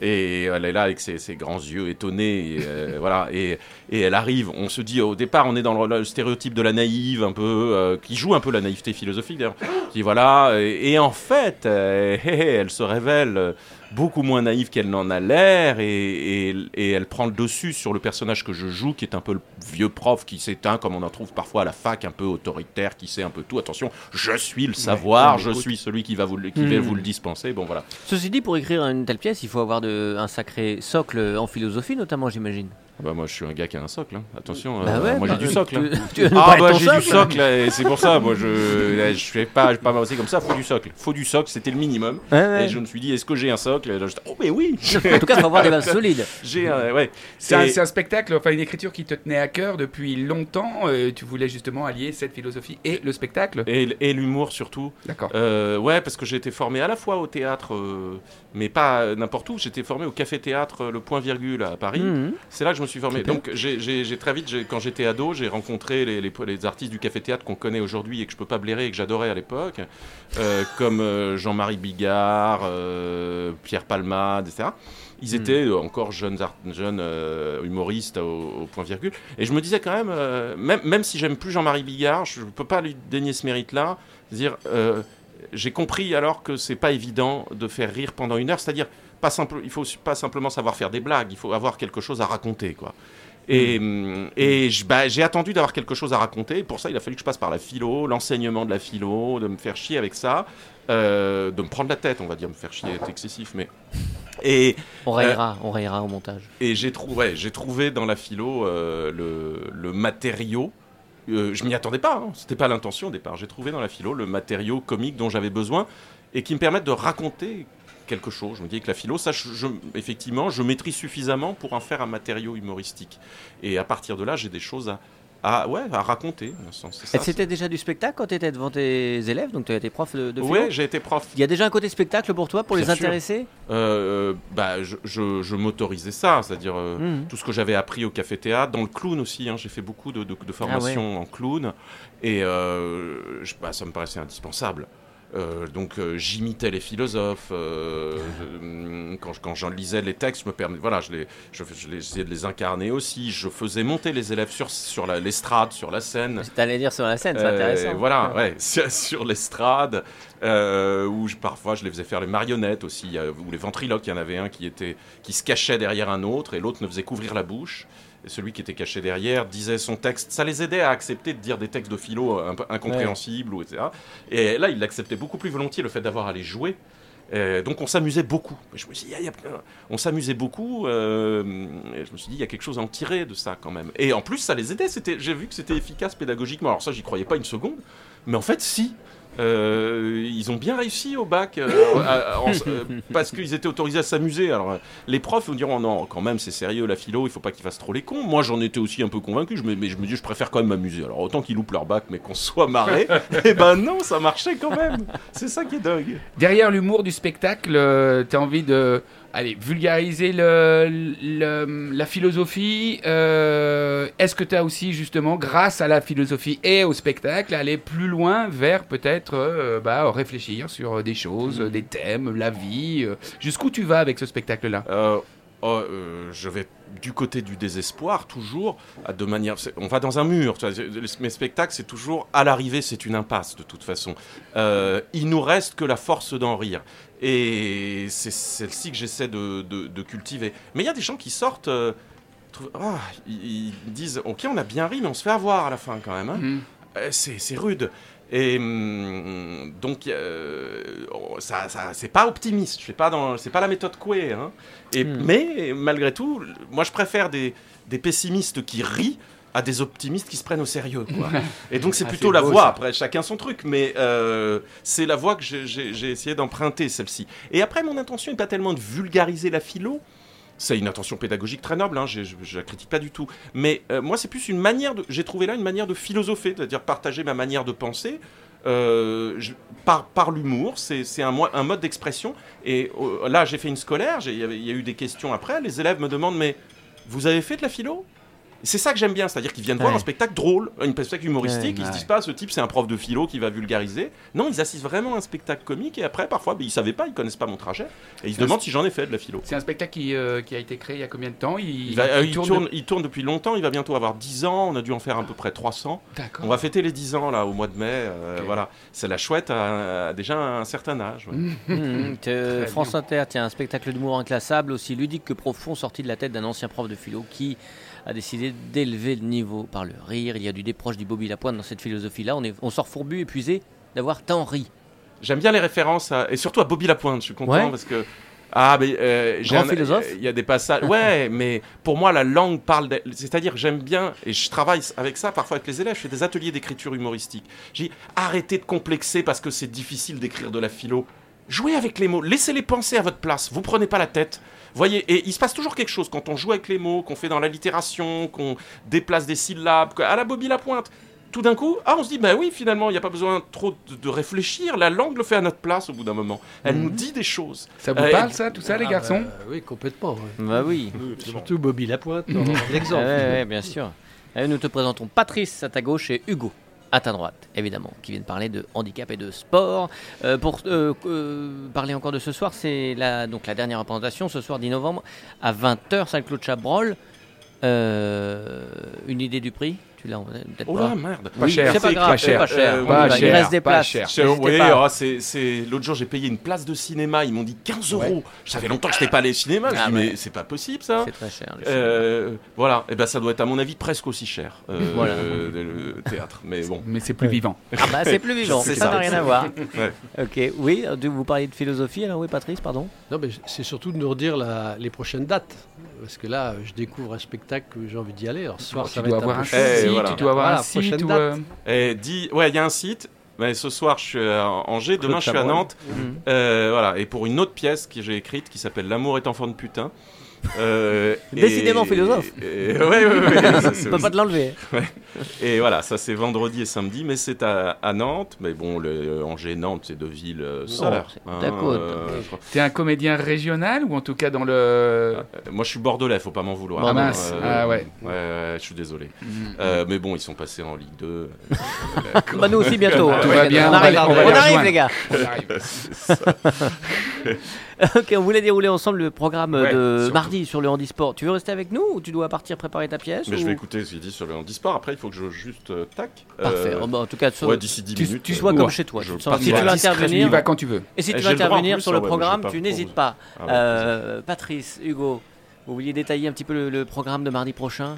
et elle est là avec ses, ses grands yeux étonnés. Et, euh, [LAUGHS] voilà, et, et elle arrive, on se dit au départ, on est dans le, le stéréotype de la naïve, un peu, qui joue un peu la naïveté philosophique d'ailleurs. Qui voilà, et, en fait, hé, elle se révèle euh, beaucoup moins naïve qu'elle n'en a l'air, et, et- et elle prend le dessus sur le personnage que je joue, qui est un peu le vieux prof qui s'éteint, comme on en trouve parfois à la fac, un peu autoritaire, qui sait un peu tout. Attention, je suis le savoir, je suis celui qui va vous, le- qui va Hmm. vous le dispenser. Bon voilà. Ceci dit pour écrire une telle pièce il faut avoir de, un sacré socle en philosophie notamment j'imagine. Ah Bah moi je suis un gars qui a un socle, hein. attention. Bah euh, ouais, moi bah, j'ai du socle. hein. Tu, tu Ah bah j'ai du socle et c'est pour ça moi je je fais pas je vais pas m'avancer comme ça faut du socle faut du socle c'était le minimum Ouais, ouais. et je me suis dit est-ce que j'ai un socle? Et là, oh mais oui [LAUGHS] En tout cas il faut avoir des bases [LAUGHS] solides. j'ai un ouais C'est un, spectacle, enfin une écriture qui te tenait à cœur depuis longtemps. euh, tu voulais justement allier cette philosophie et le spectacle. et, et l'humour surtout D'accord. Euh, ouais parce que j'ai été formé à la fois au théâtre euh, mais pas n'importe où j'étais formé au café théâtre le point virgule à Paris Mhm. C'est là que je me suis formé. Donc j'ai- très vite, quand j'étais ado, j'ai rencontré les, les- les artistes du café théâtre qu'on connaît aujourd'hui et que je peux pas blairer et que j'adorais à l'époque, euh, comme euh, Jean-Marie Bigard, euh, Pierre Palmade, etc. Ils étaient euh, encore jeunes, art- jeunes humoristes au, au point virgule. Et je me disais quand même, même, même si j'aime plus Jean-Marie Bigard, je ne peux pas lui dénier ce mérite-là. Dire, j'ai compris alors que c'est pas évident de faire rire pendant une heure. C'est-à-dire, pas simple, il faut pas simplement savoir faire des blagues, il faut avoir quelque chose à raconter, quoi. Et, hum, et bah, j'ai attendu d'avoir quelque chose à raconter. Pour ça, il a fallu que je passe par la philo, l'enseignement de la philo, de me faire chier avec ça, euh, de me prendre la tête, on va dire, me faire chier est excessif, mais. Et, On rayera, on rayera au montage. et j'ai trou- ouais, j'ai trouvé dans la philo euh, le, le matériau. euh, je m'y attendais pas, hein, c'était pas l'intention au départ. J'ai trouvé dans la philo le matériau comique dont j'avais besoin et qui me permette de raconter quelque chose. Je me dis que la philo, ça, je, je- effectivement, je maîtrise suffisamment pour en faire un matériau humoristique. Et à partir de là, j'ai des choses à, à, ouais, à raconter. C'était déjà du spectacle quand tu étais devant tes élèves, donc tu as été prof de, de philo? Ouais, j'ai été prof. Il y a déjà un côté spectacle pour toi, pour Bien les intéresser? Euh, bah, je, je- je m'autorisais ça, c'est-à-dire euh, Mhm. tout ce que j'avais appris au café théâtre, dans le clown aussi. hein, j'ai fait beaucoup de, de, de formations en clown et euh, je- bah, ça me paraissait indispensable. Euh, donc euh, j'imitais les philosophes euh, je- quand, je- quand j'en lisais les textes, je me permets, voilà, je les, je, je les- j'essayais de les incarner aussi. Je faisais monter les élèves sur sur l'estrade, sur la scène. T'allais dire sur la scène, c'est intéressant. Voilà, ouais, [LAUGHS] sur, l'estrade, où parfois je les faisais faire les marionnettes aussi, ou les ventriloques. Il y en avait un qui, était, qui se cachait derrière un autre et l'autre ne faisait qu'ouvrir la bouche. Et celui qui était caché derrière disait son texte. Ça les aidait à accepter de dire des textes de philo incompréhensibles, ou etc. Et là, ils l'acceptaient beaucoup plus volontiers, le fait d'avoir à les jouer. Donc on s'amusait beaucoup. Je me suis dit, ah, il y a- on s'amusait beaucoup. euh, et je me suis dit, il y a quelque chose à en tirer de ça quand même. Et en plus, ça les aidait. C'était, j'ai vu que c'était efficace pédagogiquement. Alors ça, j'y croyais pas une seconde. Mais en fait, si. Euh, ils ont bien réussi au bac euh, [LAUGHS] à- à- en- euh, parce qu'ils étaient autorisés à s'amuser. Alors les profs vous diront non, quand même c'est sérieux la philo, il faut pas qu'ils fassent trop les cons. Moi j'en étais aussi un peu convaincu, je me, mais je me dis je préfère quand même m'amuser. Alors autant qu'ils loupent leur bac, mais qu'on [LAUGHS] soit marré. [LAUGHS] Et ben non, ça marchait quand même. C'est ça qui est dingue. Derrière l'humour du spectacle, tu as envie de allez, vulgariser la philosophie. euh, Est-ce que tu as aussi, justement, grâce à la philosophie et au spectacle, aller plus loin vers peut-être euh, bah, réfléchir sur des choses, des thèmes, la vie euh, Jusqu'où tu vas avec ce spectacle-là? Oh, je vais du côté du désespoir, toujours, de manière. On va dans un mur. tu vois, c'est- Mes spectacles, c'est toujours à l'arrivée, c'est une impasse de toute façon. Euh, il nous reste que la force d'en rire. Et c'est celle-ci que j'essaie de, de- de cultiver. Mais il y a des gens qui sortent. euh, ah, ils, ils disent Ok, on a bien ri, mais on se fait avoir à la fin quand même. hein. Mhm. Euh, c'est rude. Et hum, donc, euh, oh, ça, ça, c'est pas optimiste. Fais pas dans, c'est pas la méthode Coué. Hein. Et Hmm. mais malgré tout, moi je préfère des, des pessimistes qui rient à des optimistes qui se prennent au sérieux. quoi. [LAUGHS] Et donc c'est Ah, plutôt c'est la beau, voie. ça. Après, chacun son truc, mais euh, c'est la voie que j'ai essayé d'emprunter celle-ci. Et après, mon intention n'est pas tellement de vulgariser la philo. C'est une intention pédagogique très noble, hein, je, je la critique pas du tout. Mais euh, moi, c'est plus une manière de. J'ai trouvé là une manière de philosopher, c'est-à-dire partager ma manière de penser euh, par, par l'humour. C'est un, un mode d'expression. Et euh, là, j'ai fait une scolaire, il y y a eu des questions après. Les élèves me demandent Mais vous avez fait de la philo? C'est ça que j'aime bien, c'est-à-dire qu'ils viennent voir un spectacle drôle, un spectacle humoristique, Ouais, ils se disent pas ce type c'est un prof de philo qui va vulgariser. Non, ils assistent vraiment à un spectacle comique et après parfois ben, ils savaient pas, ils connaissent pas mon trajet et ils se demandent si j'en ai fait de la philo. C'est un spectacle qui, euh, qui a été créé il y a combien de temps? Il, Il, va- euh, il il tourne tourne, il tourne depuis longtemps, il va bientôt avoir 10 ans, on a dû en faire à peu près 300. D'accord. On va fêter les 10 ans là au mois de mai, euh, voilà. C'est la chouette à, à déjà un certain âge. ouais. [LAUGHS] Mmh, te- Très France Inter, tiens, un spectacle d'humour inclassable, aussi ludique que profond, sorti de la tête d'un ancien prof de philo qui a décidé d'élever le niveau par le rire. Il y a du déproche du Bobby Lapointe dans cette philosophie-là. On, est, on sort fourbu, épuisé d'avoir tant ri. J'aime bien les références à- et surtout à Bobby Lapointe, je suis content Ouais. parce que ah mais euh. Il y a des passages. [LAUGHS] Ouais, mais pour moi la langue parle. C'est-à-dire j'aime bien et je travaille avec ça parfois avec les élèves. Je fais des ateliers d'écriture humoristique. J'ai arrêtez de complexer parce que c'est difficile d'écrire de la philo. Jouez avec les mots, laissez-les penser à votre place. Vous prenez pas la tête. Voyez, et il se passe toujours quelque chose quand on joue avec les mots, qu'on fait dans l'allitération, qu'on déplace des syllabes, à la Bobby Lapointe tout d'un coup, ah, on se dit, bah oui, finalement, il n'y a pas besoin trop de, de réfléchir. La langue le fait à notre place au bout d'un moment. Elle nous dit des choses. Ça vous Euh, parle, et- ça, tout ça, les Ah, garçons? bah, Oui, complètement. ouais. Bah oui. Surtout Bobby Lapointe, [LAUGHS] l'exemple. ouais, bien sûr. Et nous te présentons Patrice à ta gauche et Hugo à ta droite, évidemment, qui viennent parler de handicap et de sport. Euh, pour euh, euh, parler encore de ce soir, c'est la, donc la dernière représentation, ce soir 10 novembre, à 20h, salle Claude Chabrol. Une idée du prix? Tu l'as peut-être Oh pas là, merde. Pas cher, c'est pas grave, pas c'est cher. pas cher. Euh, On pas y va, cher, il reste des pas places. cher. Je- N'hésitez oui, pas. ah, c'est, c'est- l'autre jour j'ai payé une place de cinéma, ils m'ont dit 15 euros. Ça fait longtemps que je n'étais pas allé au cinéma, je Ah dis ouais. mais c'est pas possible ça. C'est très cher. le Euh, voilà, et ben ça doit être à mon avis presque aussi cher euh, Voilà. euh, le théâtre, mais bon. Mais c'est plus vivant. Ah bah c'est plus vivant, [LAUGHS] C'est ça n'a rien à voir. [LAUGHS] Ouais. Ok, oui, euh, vous parliez de philosophie, alors oui Patrice, pardon Non, mais c'est surtout de nous redire la- les prochaines dates. Parce que là, je découvre un spectacle que j'ai envie d'y aller. Alors ce soir, tu ça va dois être avoir un peu chaud. Eh, voilà. tu dois avoir Voilà, un site prochaine ou, date. euh, Et dit, ouais, il y a un site. Mais ce soir, je suis à Angers, demain, je suis à. Nantes. Mhm. Euh, voilà, et pour une autre pièce que j'ai écrite qui s'appelle L'amour est enfant de putain. Euh, Décidément et- philosophe. et- ouais, ouais, ouais, ça, On peut pas te l'enlever. [LAUGHS] Et voilà, ça c'est vendredi et samedi, mais c'est à, à Nantes. Mais bon, le, euh, Angers et Nantes, c'est deux villes euh, sœurs. côte. je crois. T'es un comédien régional ou en tout cas dans le. Euh, moi, je suis bordelais, faut pas m'en vouloir. Ah mince, ah ouais. Ouais, ouais, je suis désolé. Mm. Euh, mais bon, ils sont passés en Ligue 2. [LAUGHS] Bah nous aussi bientôt. Tout va bien, on on va arrive, les- on on arrive les gars. [LAUGHS] On arrive. [LAUGHS] ok, on voulait dérouler ensemble le programme Ouais, de surtout. mardi sur le handisport. Tu veux rester avec nous ou tu dois partir préparer ta pièce Mais ou- je vais écouter ce qu'il dit sur le handisport. Après, il faut que je juste euh, tac. Parfait. Euh, Oh, bah, en tout cas, tu, ouais, d'ici 10 tu, minutes. tu euh, sois ouais. comme chez toi. Je tu te sens- si tu veux discrètement. Tu y intervenir, vas quand tu veux. et si tu veux intervenir sur le programme, tu n'hésites pas. Ah Euh, Patrice, Hugo, vous vouliez détailler un petit peu le, programme de mardi prochain?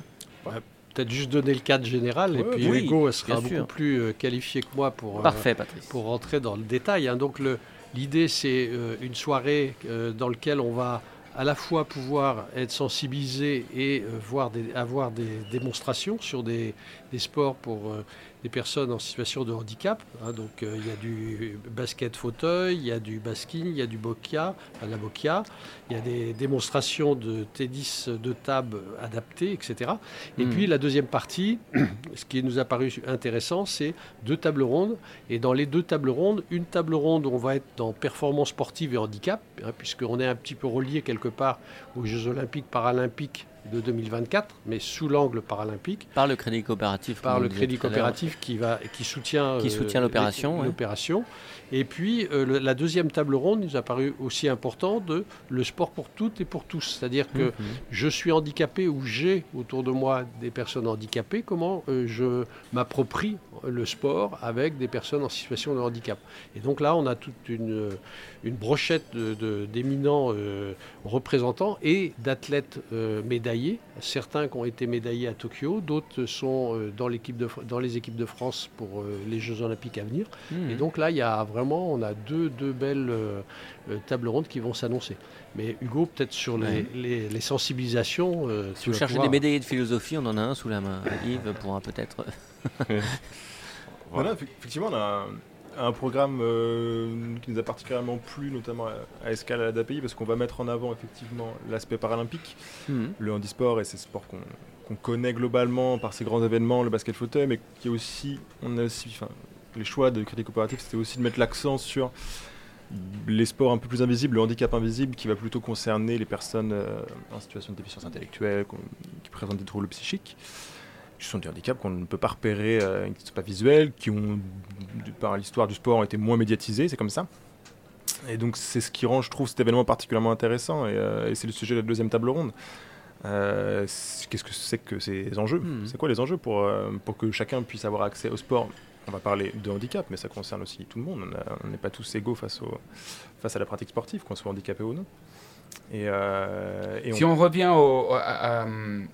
Peut-être juste donner le cadre général. et puis oui, Hugo sera beaucoup sûr. plus euh, qualifié que moi pour, euh, Parfait, pour rentrer dans le détail. hein. Donc le- l'idée, c'est euh, une soirée euh, dans laquelle on va à la fois pouvoir être sensibilisé et euh, avoir des démonstrations sur des, sports pour des personnes en situation de handicap. hein. donc euh, il y a du basket fauteuil, il y a du basking, il y a du bokia, à la bokia, il y a des démonstrations de tennis de table adaptées, etc. Et Mm. puis la deuxième partie, ce qui nous a paru intéressant, c'est deux tables rondes. Et dans les deux tables rondes, une table ronde, on va être dans performance sportive et handicap, hein, puisqu'on est un petit peu relié quelque part aux Jeux olympiques, paralympiques de 2024, mais sous l'angle paralympique, Par le crédit coopératif. par le crédit coopératif qui, va, qui soutient, Qui soutient l'opération, ouais. l'opération. Et puis euh, le- la deuxième table ronde nous a paru aussi important de le sport pour toutes et pour tous. C'est-à-dire que Mhm. je suis handicapé ou j'ai autour de moi des personnes handicapées, comment euh, je m'approprie le sport avec des personnes en situation de handicap. Et donc là, on a toute une, euh, une brochette de- de- d'éminents euh, représentants et d'athlètes euh, médaillés, certains qui ont été médaillés à Tokyo, d'autres sont euh, dans, de, les équipes de France pour euh, les Jeux olympiques à venir. Mhm. Et donc là, il y a vraiment, on a deux, deux belles euh, tables rondes qui vont s'annoncer. Mais Hugo, peut-être sur les, Ouais. les- les sensibilisations. euh, Si tu vous cherchez pouvoir- des médaillés de philosophie, on en a un sous la main. Yves pourra peut-être. [LAUGHS] Voilà, effe- effectivement, on a un, programme euh, qui nous a particulièrement plu, notamment à, à Escale à l'ADAPI, parce qu'on va mettre en avant effectivement l'aspect paralympique, Mhm. le handisport et ces sports qu'on connaît globalement par ces grands événements, le basket fauteuil, mais qui est aussi, on a aussi, enfin, les choix de crédit coopératif, c'était aussi de mettre l'accent sur les sports un peu plus invisibles, le handicap invisible, qui va plutôt concerner les personnes euh, en situation de déficience intellectuelle, qui présentent des troubles psychiques qui sont des handicaps qu'on ne peut pas repérer, euh, qui ne sont pas visuels, qui ont, par l'histoire du sport, ont été moins médiatisés, c'est comme ça. Et donc c'est ce qui rend, je trouve, cet événement particulièrement intéressant, et, euh, et c'est le sujet de la deuxième table ronde. Euh, Qu'est-ce que c'est que ces enjeux? Hmm. C'est quoi les enjeux pour, pour que chacun puisse avoir accès au sport? On va parler de handicap, mais ça concerne aussi tout le monde. On n'est pas tous égaux face, au, face à la pratique sportive, qu'on soit handicapé ou non. Et, euh, et Si on revient au- à, à-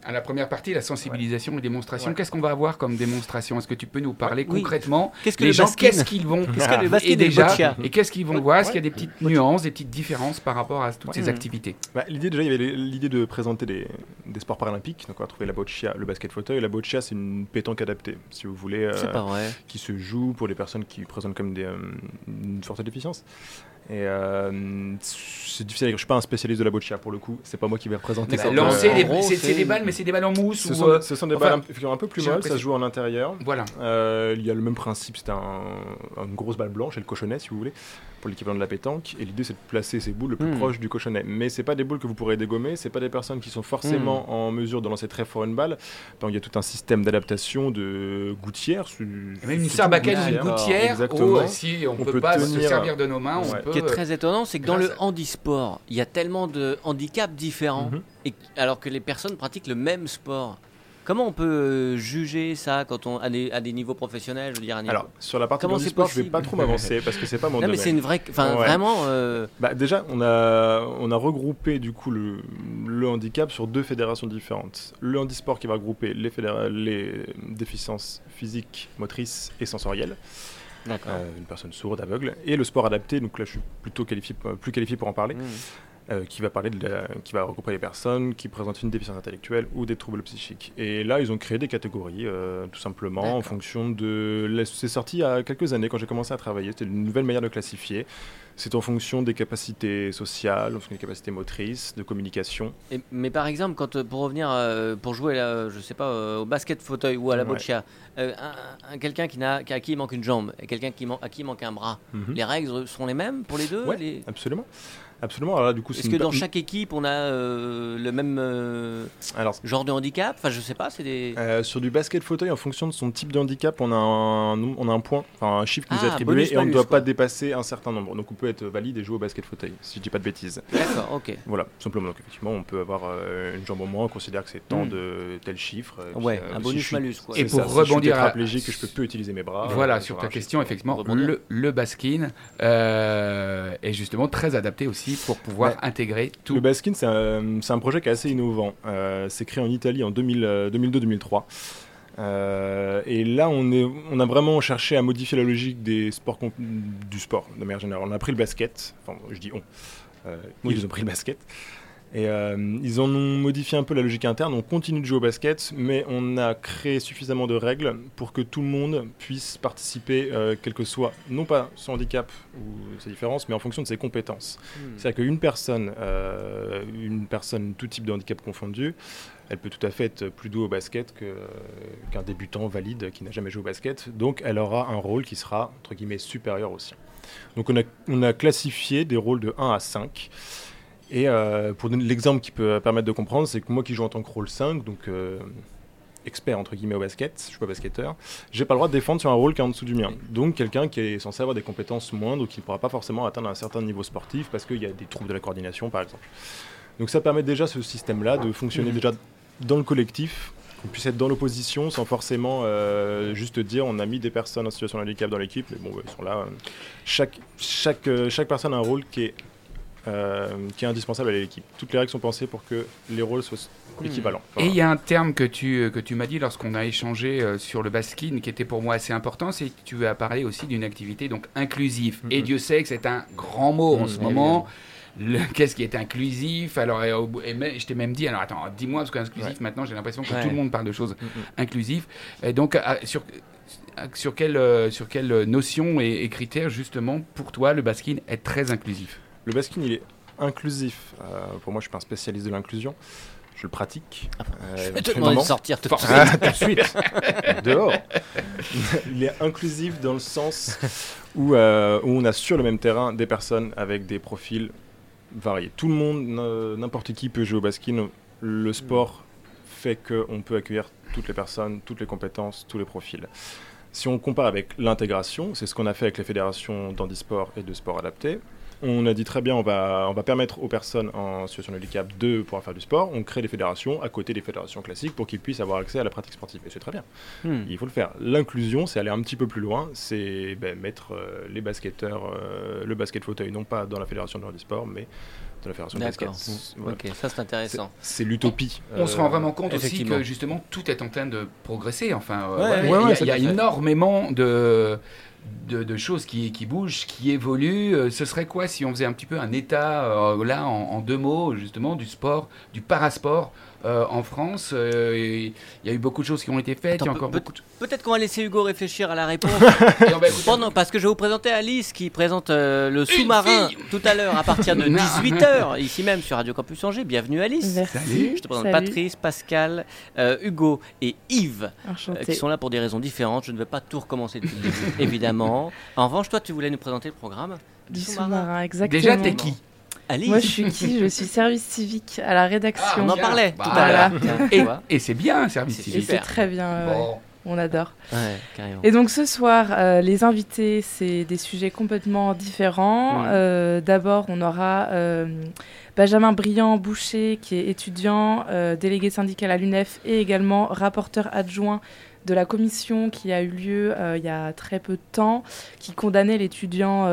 à la première partie, la sensibilisation et démonstration, Ouais. qu'est-ce qu'on va avoir comme démonstration? Est-ce que tu peux nous parler Oui. concrètement Qu'est-ce que Les le gens, qu'est-ce qu'ils vont? [LAUGHS] Que le et déjà, et qu'est-ce qu'ils vont voir? Est-ce Ouais. qu'il y a des petites nuances, des petites différences par rapport à toutes Ouais. ces activités? Bah, l'idée déjà, il y avait l'idée de présenter des, des sports paralympiques. Donc on a trouvé la boccia, le basket fauteuil. La boccia, c'est une pétanque adaptée, si vous voulez, euh, C'est pas vrai. qui se joue pour les personnes qui présentent comme des, euh, une forte déficience. Et euh, c'est difficile à dire. Je suis pas un spécialiste de la boccia pour le coup. C'est pas moi qui vais représenter ça. Lancer, en des- gros, c'est des balles, mais c'est des balles en mousse Ce ou sont, euh, ce sont des enfin, balles un, effectivement un peu plus molles, ça se joue en intérieur. Voilà. Euh, il y a le même principe, c'est un, une grosse balle blanche et le cochonnet, si vous voulez, pour l'équivalent de la pétanque. Et l'idée, c'est de placer ces boules le plus Hmm. proche du cochonnet. Mais c'est pas des boules que vous pourrez dégommer, c'est pas des personnes qui sont forcément Hmm. en mesure de lancer très fort une balle. Donc il y a tout un système d'adaptation de gouttières. su- même une sarbacane une gouttières. gouttière, Exactement. euh, si on On peut, peut pas se servir de nos mains, on Ouais. peut. Ce qui est très étonnant, c'est que dans le handisport, il y a tellement de handicaps différents, Mhm. et, alors que les personnes pratiquent le même sport. Comment on peut euh, juger ça quand on à des, à des niveaux professionnels, je veux dire à niveau- Alors, sur la partie Comment du sport, je vais pas trop m'avancer parce que c'est pas mon [LAUGHS] Non mais c'est une vraie, enfin Ouais. vraiment. euh, Bah, déjà, on a, on a regroupé du coup le, le handicap sur deux fédérations différentes. Le handisport qui va regrouper les, les déficiences physiques, motrices et sensorielles, D'accord. euh, une personne sourde, aveugle, et le sport adapté, donc là je suis plutôt qualifié, plus qualifié pour en parler, Mhm. Euh, qui va parler de la- qui va regrouper les personnes qui présentent une déficience intellectuelle ou des troubles psychiques. Et là, ils ont créé des catégories, euh, tout simplement, en fonction de. la- C'est sorti il y a quelques années quand j'ai commencé à travailler. C'était une nouvelle manière de classifier. C'est en fonction des capacités sociales, en fonction des capacités motrices, de communication. Et- mais par exemple, quand euh, pour revenir, euh, pour jouer, là, je sais pas, au basket fauteuil ou à la boccia, un, un- quelqu'un qui n'a, à qui il manque une jambe et quelqu'un qui man- à qui il manque un bras, les règles seront les mêmes pour les deux Ouais. les- Absolument. Absolument. Alors là, du coup, c'est Est-ce que dans chaque équipe, on a euh, le même euh, Alors, genre de handicap? Enfin, je sais pas, c'est des. Euh, sur du basket fauteuil, en fonction de son type de handicap, on a un, on a un point, enfin un chiffre qui nous est Ah, attribué bonus, et on ne doit quoi. pas dépasser un certain nombre. Donc on peut être valide et jouer au basket fauteuil, si je dis pas de bêtises. D'accord, ok. Voilà, simplement. Donc effectivement, on peut avoir euh, une jambe en moins, on considère que c'est tant Hmm. de tel chiffre. et puis, Ouais, euh, un si bonus malus quoi. Et pour ça, si je suis rebondir à- que je peux peu utiliser mes bras. Voilà, euh, sur ta question, effectivement, rebondir. le, le baskin est justement très adapté aussi pour pouvoir Ouais. intégrer tout. Le baskin, c'est un, projet qui est assez innovant. Euh, c'est créé en Italie en 2000, euh, 2002-2003. Euh, et là, on, est, on a vraiment cherché à modifier la logique des sports comp- du sport, de manière générale. On a pris le basket, enfin, je dis on, Euh, ils ont pris le basket. Et euh, ils en ont modifié un peu la logique interne. On continue de jouer au basket, mais on a créé suffisamment de règles pour que tout le monde puisse participer, euh, quel que soit, non pas son handicap ou sa différence, mais en fonction de ses compétences. C'est-à-dire qu'une personne, euh, une personne, tout type de handicap confondu, elle peut tout à fait être plus douée au basket qu'un débutant valide qui n'a jamais joué au basket. Donc elle aura un rôle qui sera, entre guillemets, supérieur au sien. Donc on a, on a classifié des rôles de 1 à 5. Et euh, pour donner l'exemple qui peut permettre de comprendre, c'est que moi qui joue en tant que rôle 5, donc euh, expert entre guillemets au basket, je suis pas basketteur, j'ai pas le droit de défendre sur un rôle qui est en dessous du mien. Donc quelqu'un qui est censé avoir des compétences moindres ou qui ne pourra pas forcément atteindre un certain niveau sportif parce qu'il y a des troubles de la coordination par exemple. Donc ça permet déjà ce système-là de fonctionner déjà dans le collectif, qu'on puisse être dans l'opposition sans forcément euh, juste dire on a mis des personnes en situation de handicap dans l'équipe, mais bon, ouais, ils sont là. chaque personne a un rôle qui est, euh, qui est indispensable à l'équipe. Toutes les règles sont pensées pour que les rôles soient équivalents. Hmm. Et il y a un terme que tu, que tu m'as dit lorsqu'on a échangé euh, sur le baskin qui était pour moi assez important, c'est que tu as parlé aussi d'une activité donc inclusive. Et Mhm. Dieu sait que c'est un grand mot en Mhm, ce moment. [LAUGHS] Qu'est-ce qui est inclusif? Alors, et et même- je t'ai même dit, alors attends, dis-moi, parce qu'inclusif, Ouais. maintenant j'ai l'impression que Ouais. tout le monde parle de choses inclusives. Et donc, à- sur, sur, quelle, euh, sur quelle notion et, et critères, justement, pour toi, le baskin est très inclusif? Le baskin, il est inclusif. Euh, pour moi, je suis pas un spécialiste de l'inclusion. Je le pratique. Ah, Euh, Je vais te demander de sortir tout de suite. Ah, tout de suite. [LAUGHS] Dehors. Il est inclusif dans le sens où, euh, où on a sur le même terrain des personnes avec des profils variés. Tout le monde, n'importe qui peut jouer au baskin. Le sport fait qu'on peut accueillir toutes les personnes, toutes les compétences, tous les profils. Si on compare avec l'intégration, c'est ce qu'on a fait avec les fédérations d'handisport et de sport adapté. On a dit très bien, on va, on va permettre aux personnes en situation de handicap de pouvoir faire du sport. On crée des fédérations à côté des fédérations classiques pour qu'ils puissent avoir accès à la pratique sportive. Et c'est très bien. Hmm. Il faut le faire. L'inclusion, c'est aller un petit peu plus loin. C'est ben, mettre euh, les basketteurs, euh, le basket fauteuil, non pas dans la fédération de handisport, mais dans la fédération de basket. D'accord. Voilà. Ok, ça c'est intéressant. C'est l'utopie. On se rend vraiment compte aussi que justement tout est en train de progresser. Enfin, euh, Ouais, ouais, ouais, il y a, il y énormément de, de, choses qui, qui bougent, qui évoluent. Euh, Ce serait quoi si on faisait un petit peu un état, euh, là, en deux mots, justement, du sport, du parasport euh, en France Euh, Il y a eu beaucoup de choses qui ont été faites. il y a Attends, encore peut- beaucoup de... Peut-être qu'on va laisser Hugo réfléchir à la réponse. [LAUGHS] Et on va écouter- Pendant- parce que je vais vous présenter Alice qui présente euh, le sous-marin tout à l'heure à partir de [LAUGHS] 18h, ici même sur Radio Campus Angers. Bienvenue Alice. Merci. Salut. Je te présente Salut. Patrice, Pascal, euh, Hugo et Yves euh, qui sont là pour des raisons différentes. Je ne vais pas tout recommencer depuis le début, évidemment. En revanche, toi, tu voulais nous présenter le programme Du sous-marin, exactement. Déjà, t'es qui? Alice. Moi, je suis qui? Je suis service civique à la rédaction. on en parlait Bah, tout à l'heure. Et, c'est bien, service civique. c'est très bien, ouais, on adore. Ouais. Et donc ce soir, euh, les invités, c'est des sujets complètement différents. Euh, D'abord, on aura euh, Benjamin Briand-Boucher, qui est étudiant, euh, délégué syndical à l'UNEF et également rapporteur adjoint de la commission qui a eu lieu euh, il y a très peu de temps, qui condamnait l'étudiant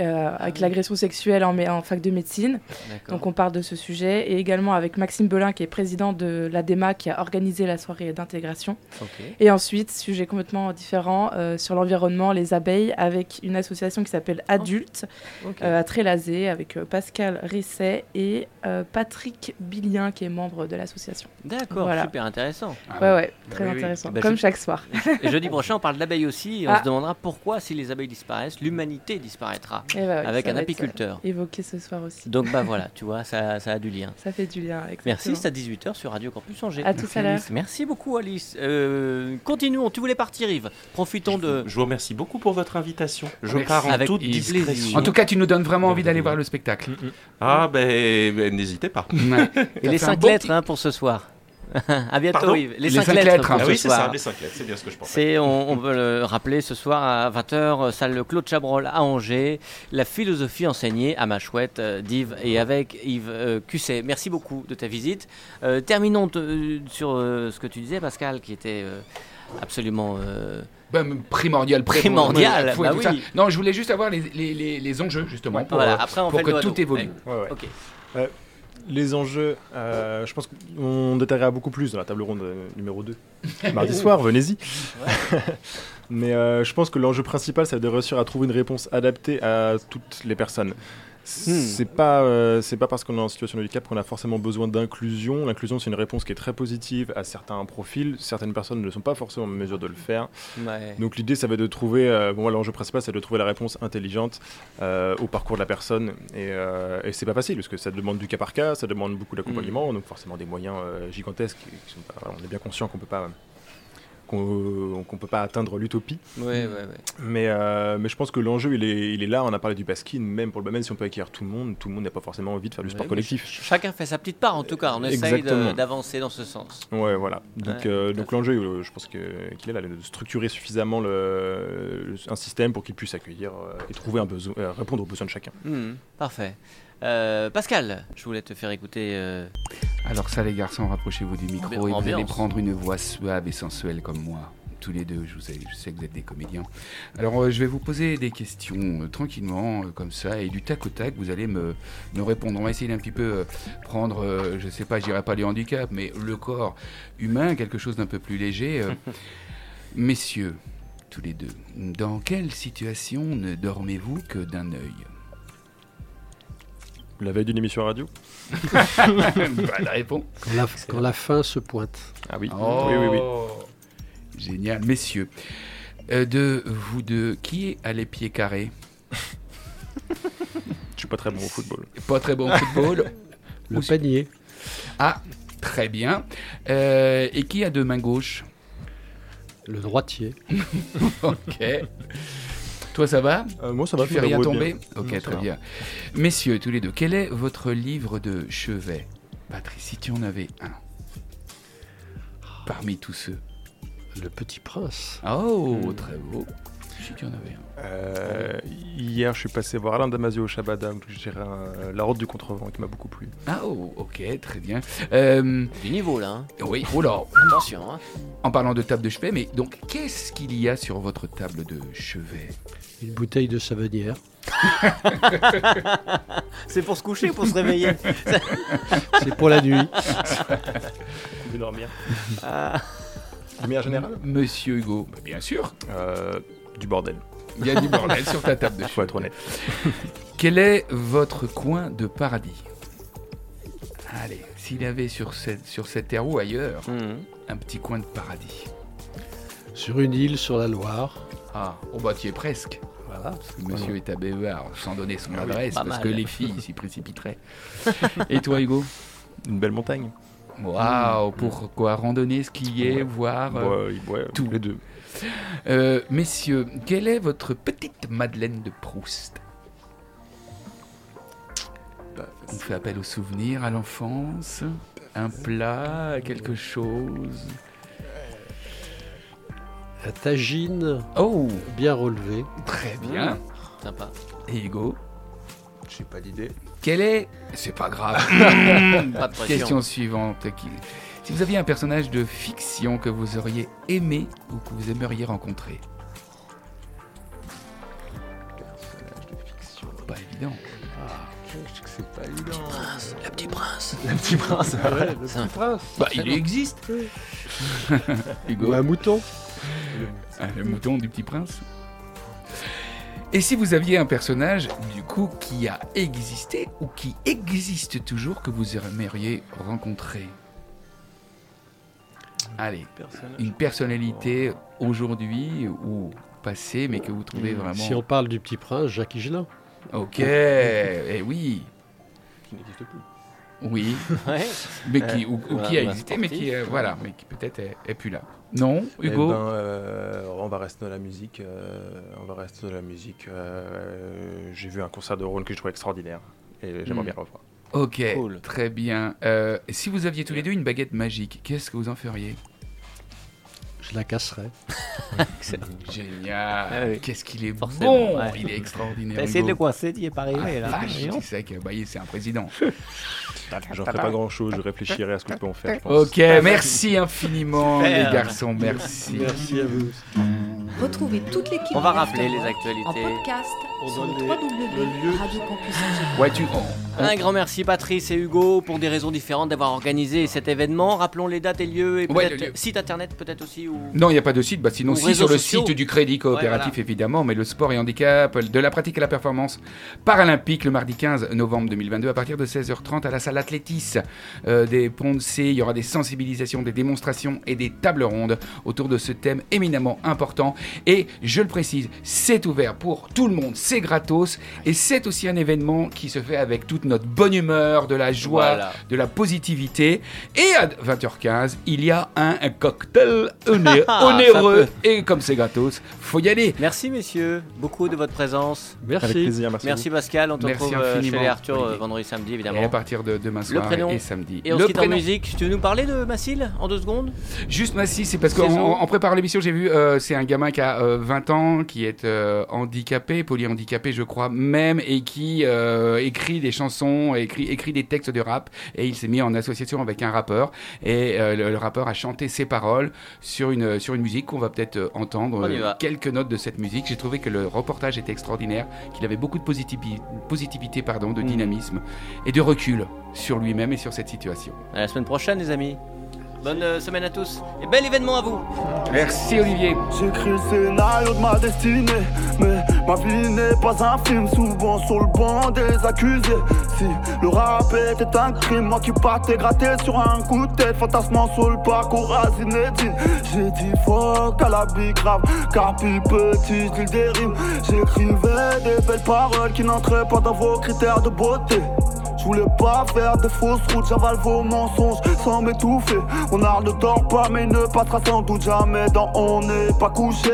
euh, avec l'agression sexuelle en, fac de médecine. Donc on parle de ce sujet. Et également avec Maxime Belin, qui est président de l'ADEMA, qui a organisé la soirée d'intégration. Et ensuite, sujet complètement différent euh, sur l'environnement, les abeilles, avec une association qui s'appelle Adultes, Ok. euh, à Trélazé, avec euh, Pascal Risset et euh, Patrick Billien, qui est membre de l'association. D'accord, voilà. super intéressant. Ah, Ouais, ouais, très oui, intéressant. Eh ben, Comme je- chaque soir. [LAUGHS] Et jeudi prochain, on parle d'abeilles aussi. Et on Ah. se demandera pourquoi, si les abeilles disparaissent, l'humanité disparaîtra. Et bah Avec un apiculteur. Évoqué ce soir aussi. Donc bah voilà, [LAUGHS] tu vois, ça, ça a du lien. Ça fait du lien. Merci, exactement. c'est à 18h sur Radio Campus Angers. À tout à l'heure. Merci beaucoup Alice. Euh, continuons, tu voulais partir Yves. Profitons de... Je vous remercie beaucoup pour votre invitation. Je Merci. pars en Avec toute plaisir. discrétion. En tout cas, tu nous donnes vraiment envie d'aller voir le spectacle. Ah, ben, ben, n'hésitez pas. Ouais. [LAUGHS] Et les fait un 5 beau lettres hein, pour ce soir. [LAUGHS] à bientôt Pardon Yves. Les Les 5 cinq lettres, hein. Ah oui, c'est ça, les 5 lettres, c'est bien ce que je pensais. C'est, on, on veut le rappeler ce soir à 20h, salle Claude Chabrol à Angers, la philosophie enseignée à ma chouette euh, d'Yves et avec Yves euh, Cusset. Merci beaucoup de ta visite. Euh, terminons euh, sur euh, ce que tu disais Pascal, qui était euh, absolument... euh, Bah, primordial, Primordial, bah ça. oui. Non, je voulais juste avoir les, les, les, les enjeux, justement, pour, voilà, euh, après on pour fait que tout évolue. Ouais. Ouais, ouais. Ok. Les enjeux, euh, je pense qu'on détaillera beaucoup plus dans la table ronde euh, numéro 2. Mardi soir, venez-y. [LAUGHS] Mais euh, je pense que l'enjeu principal, c'est de réussir à trouver une réponse adaptée à toutes les personnes. C'est pas, euh, c'est pas parce qu'on est en situation de handicap qu'on a forcément besoin d'inclusion. L'inclusion, c'est une réponse qui est très positive à certains profils. Certaines personnes ne sont pas forcément en mesure de le faire. Ouais. Donc l'idée, ça va être de trouver, euh, bon, l'enjeu principal, c'est de trouver la réponse intelligente euh, au parcours de la personne. Et, euh, et c'est pas facile, parce que ça demande du cas par cas, ça demande beaucoup d'accompagnement, donc forcément des moyens gigantesques. qui sont pas- on est bien conscient qu'on peut pas qu'on qu'on peut pas atteindre l'utopie. Ouais, ouais, ouais. Mais, euh, mais je pense que l'enjeu, il est, il est là. On a parlé du baskin, même pour le même si on peut acquérir tout le monde, tout le monde n'a pas forcément envie de faire du sport collectif. ch- Chacun fait sa petite part, en tout cas. On essaye d'avancer dans ce sens. Ouais, voilà. Donc, euh, donc l'enjeu, euh, je pense qu'il est là, de structurer suffisamment le, un système pour qu'il puisse accueillir euh, et trouver un besoin, euh, répondre aux besoins de chacun. Hmm, parfait. Euh, Pascal, je voulais te faire écouter. euh, Alors ça les garçons, rapprochez-vous du micro et vous allez Ambiance. prendre une voix suave et sensuelle comme moi. Tous les deux, je, vous sais, je sais que vous êtes des comédiens. Alors euh, je vais vous poser des questions tranquillement, comme ça, et du tac au tac, vous allez me, me répondre. On va essayer d'un petit peu prendre, je sais pas, je dirais pas les handicaps, mais le corps humain, quelque chose d'un peu plus léger. [LAUGHS] Messieurs, tous les deux, dans quelle situation ne dormez-vous que d'un œil? La veille d'une émission radio [LAUGHS] Bonne réponse. Quand la, quand la fin se pointe. Ah oui. Oh, oui, oui, oui. Génial. Messieurs, euh, de vous deux, qui a les pieds carrés [LAUGHS] Je suis pas très bon au football. Pas très bon au football. [LAUGHS] Le panier. Ah, très bien. Euh, et qui a deux mains gauches Le droitier. Ok. Toi, ça va Euh, moi, ça va. Tu je fais rien tomber bien. Ok, Non, très va. bien. Messieurs, tous les deux, quel est votre livre de chevet Patrice, si tu en avais un. Parmi tous ceux. Le petit prince. Oh, très beau. Si tu en avais un. Euh, hier, je suis passé voir Alain Damasio au Shabada, où un- La Route du Contrevent qui m'a beaucoup plu. Ah, oh, ok, très bien. Euh, du niveau, là. hein. oui, oh là, Attention. hein. En parlant de table de chevet, mais donc qu'est-ce qu'il y a sur votre table de chevet? Une bouteille de savonnière. [LAUGHS] C'est pour se coucher ou pour se réveiller? [LAUGHS] C'est pour la nuit. De dormir? Lumière générale? Monsieur Hugo Bah, Bien sûr, Euh, Du bordel. il y a du bordel sur ta table de chevet. Faut être honnête. [LAUGHS] Quel est votre coin de paradis? Allez, s'il y avait sur cette, sur cette terre ou ailleurs Hmm. un petit coin de paradis. Sur une île sur la Loire. Ah, oh bah tu y es presque. Voilà. Parce que monsieur est à BER, sans donner son Ah adresse, parce mal. que les filles s'y précipiteraient. Et toi Hugo? Une belle montagne. Waouh, pourquoi randonner, skier, Ouais. voir euh, Ouais, ouais, tout. les deux. Euh, messieurs, quelle est votre petite Madeleine de Proust? On fait appel aux souvenirs, à l'enfance, un plat, quelque chose. La tagine Oh, bien relevée. très bien. Sympa. Et Hugo, J'ai pas d'idée. Quel est C'est pas grave. [LAUGHS] Pas de pression. Question suivante. Si vous aviez un personnage de fiction que vous auriez aimé ou que vous aimeriez rencontrer? Personnage de fiction. Pas évident. C'est pas évident. Prince, le petit prince. Le petit prince. Ouais, le petit prince. Bah, il existe. [LAUGHS] Hugo. Ou un mouton. Ah, le mouton du petit prince. Et si vous aviez un personnage, du coup, qui a existé ou qui existe toujours que vous aimeriez rencontrer Allez, une personnalité aujourd'hui ou passée, mais que vous trouvez vraiment. Si on parle du petit prince, Jacques Higelin. Ok, eh oui, Qui n'existe plus. oui, [LAUGHS] Ouais. mais qui, ou, ou Ouais, qui a bah, existé, mais qui, euh, voilà, mais qui peut-être est, est plus là. Non, Eh Hugo. ben, euh, on va rester dans la musique. euh, on va rester dans la musique. euh, J'ai vu un concert de Rhône que je trouvais extraordinaire. Et j'aimerais Hmm. bien le revoir. Ok, Cool. très bien. Euh, si vous aviez tous les deux une baguette magique, qu'est-ce que vous en feriez? Je la casserai. [LAUGHS] Génial. Ah oui. Qu'est-ce qu'il est Forcément, bon. ouais. Il est extraordinaire. T'as essayé de le coincer, t'y es pas arrivé Ah, là. tu sais que bah, c'est un président. [LAUGHS] J'en ferai pas grand chose. Je réfléchirai à ce que je peux en faire. je pense. Ok, merci infiniment les garçons, merci. Merci à vous. Retrouvez toute l'équipe On va rappeler les actualités. en podcast on sur donne le lieu. Radio Campus Angers. Ouais, tu. Un grand merci Patrice et Hugo pour des raisons différentes d'avoir organisé cet événement. Rappelons les dates et lieux et Ouais, peut-être lieu. site internet peut-être aussi ou Non, il n'y a pas de site. Bah, sinon, Ou si sur le sociaux. site du Crédit Coopératif, Ouais, évidemment, mais le sport et handicap, de la pratique à la performance paralympique le mardi 15 novembre 2022 à partir de 16h30 à la salle Athlétis euh, des Ponts de C. Il y aura des sensibilisations, des démonstrations et des tables rondes autour de ce thème éminemment important. Et je le précise, c'est ouvert pour tout le monde, c'est gratos et c'est aussi un événement qui se fait avec toute notre bonne humeur, de la joie, Voilà. de la positivité. Et à 20h15, il y a un, un cocktail onéreux. [LAUGHS] Et comme c'est gratos, faut y aller. Merci messieurs, beaucoup de votre présence. Avec Merci. plaisir, merci. Pascal, on te Merci retrouve euh, chez infiniment, les Arthur euh, Olivier. vendredi samedi Et à évidemment. partir de demain Le soir prénom. et samedi. Et on le se quitte en prénom. musique. Tu veux nous parler de Massile en deux secondes? Juste Massy, c'est parce en préparant l'émission, j'ai vu, euh, c'est un gamin qui a euh, 20 ans, qui est euh, handicapé, polyhandicapé, je crois même, et qui euh, écrit des chansons, écrit, écrit des textes de rap, et il s'est mis en association avec un rappeur, et euh, le, le rappeur a chanté ses paroles sur une, sur une musique qu'on va peut-être euh, entendre euh, quelques notes de cette musique. J'ai trouvé que le reportage était extraordinaire, qu'il avait beaucoup de positivi- positivité, pardon, de Mm. dynamisme et de recul sur lui-même et sur cette situation. À la semaine prochaine les amis. Bonne euh, semaine à tous et bel événement à vous. Merci Olivier. J'écris le scénario de ma destinée Mais ma vie n'est pas un film Souvent sur le banc des accusés Si le rap était un crime Moi qui partais gratter sur un coup de tête Fantasmant sur le parcours à Zinedine J'ai dit fuck à la big rap Car plus petit des rimes J'écrivais des belles paroles Qui n'entraient pas dans vos critères de beauté je voulais pas faire de fausses routes, j'avale vos mensonges sans m'étouffer. Mon art ne dort pas, mais ne passera sans doute jamais dans On n'est pas couché.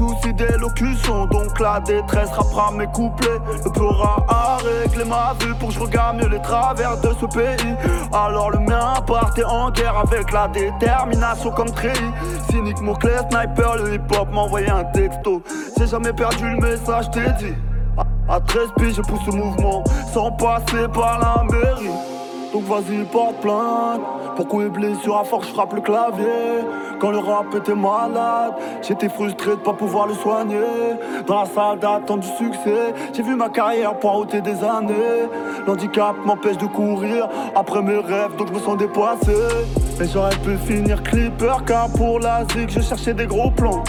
Souci d'élocution, donc la détresse rappera mes couplets. Le plus aura à ma vue pour que je regarde mieux les travers de ce pays. Alors le mien partait en guerre avec la détermination comme treillis. Cynique, mot clair, sniper, le hip-hop m'envoyait un texto. J'ai jamais perdu le message, t'ai dit. À 13 pieds, je pousse ce mouvement sans passer par la mairie. Donc vas-y, porte plainte. Pourquoi est blessure à force, je frappe le clavier? Quand le rap était malade, j'étais frustré de pas pouvoir le soigner. Dans la salle d'attente du succès, j'ai vu ma carrière poireauter des années. L'handicap m'empêche de courir après mes rêves, donc je me sens dépassé. Et j'aurais pu finir clipper, car pour la zig, je cherchais des gros plans.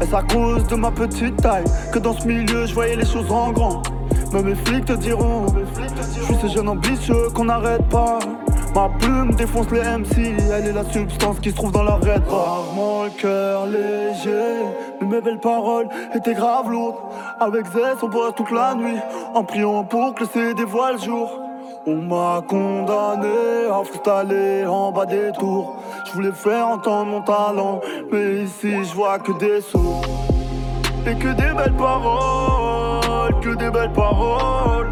Est-ce à cause de ma petite taille que dans ce milieu je voyais les choses en grand? Mais mes flics te diront, je suis ce jeune ambitieux qu'on n'arrête pas. Ma plume défonce les MC, elle est la substance qui se trouve dans leur red Rarement le cœur léger, mais mes belles paroles étaient grave lourdes. Avec Zess, on bosse toute la nuit, en priant pour que le CD voit le jour. On m'a condamné à freestyler en bas des tours. Je voulais faire entendre mon talent, mais ici je vois que des sauts. Et que des belles paroles, que des belles paroles,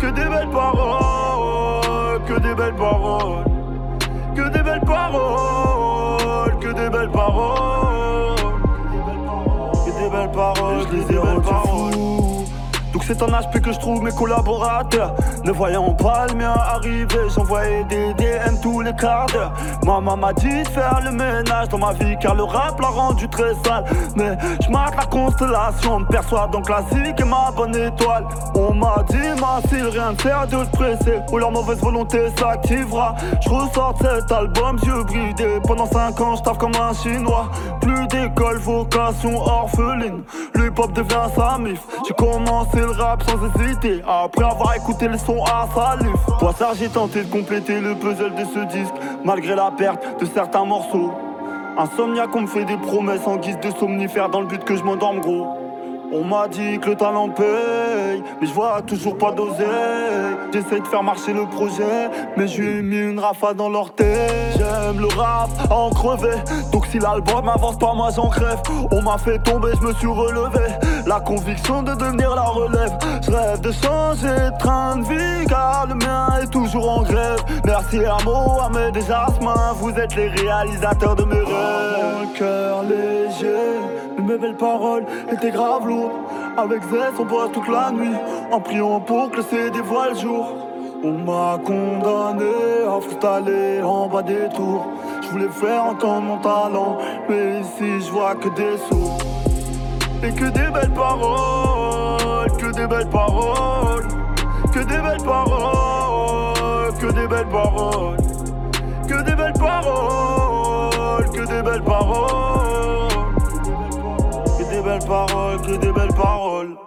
que des belles paroles, que des belles paroles, que des belles paroles, que des belles paroles, que des belles paroles, je les ai rendues fous. C'est en HP que je trouve mes collaborateurs. Ne voyant pas le mien arriver J'envoyais des DM tous les quarts d'heure. Maman m'a dit de faire le ménage dans ma vie Car le rap l'a rendu très sale. Mais je marque la constellation Me perçois donc classique et ma bonne étoile. On m'a dit ma s'il rien ne sert de te presser. Ou leur mauvaise volonté s'activera. Je ressors cet album yeux bridés. Pendant 5 ans je comme un chinois. Plus d'école, vocation orpheline. Le hip hop devient sa mif J'ai commencé le sans hésiter Après avoir écouté le son à salif Pour ça j'ai tenté de compléter le puzzle de ce disque Malgré la perte de certains morceaux Insomniaque on me fait des promesses en guise de somnifère Dans le but que je m'endorme gros on m'a dit que le talent paye, mais je vois toujours pas d'oseille. J'essaie de faire marcher le projet, mais je lui ai mis une rafale dans l'orteil. J'aime le rap à en crever, donc si l'album avance pas, moi j'en crève. On m'a fait tomber, je me suis relevé. La conviction de devenir la relève. Je rêve de changer de train de vie, car le mien est toujours en grève. Merci à Mohamed et Jasmin, vous êtes les réalisateurs de mes rêves. Mon cœur léger, mes belles paroles étaient grave lourdes. Avec Zess, on bosse toute la nuit, en priant pour que le CD le jour. On m'a condamné à freestyler en bas des tours. Je voulais faire entendre mon talent, mais ici je vois que des sauts. Et que des belles paroles, que des belles paroles, que des belles paroles, que des belles paroles, que des belles paroles, que des belles paroles, que des belles paroles, que des belles paroles.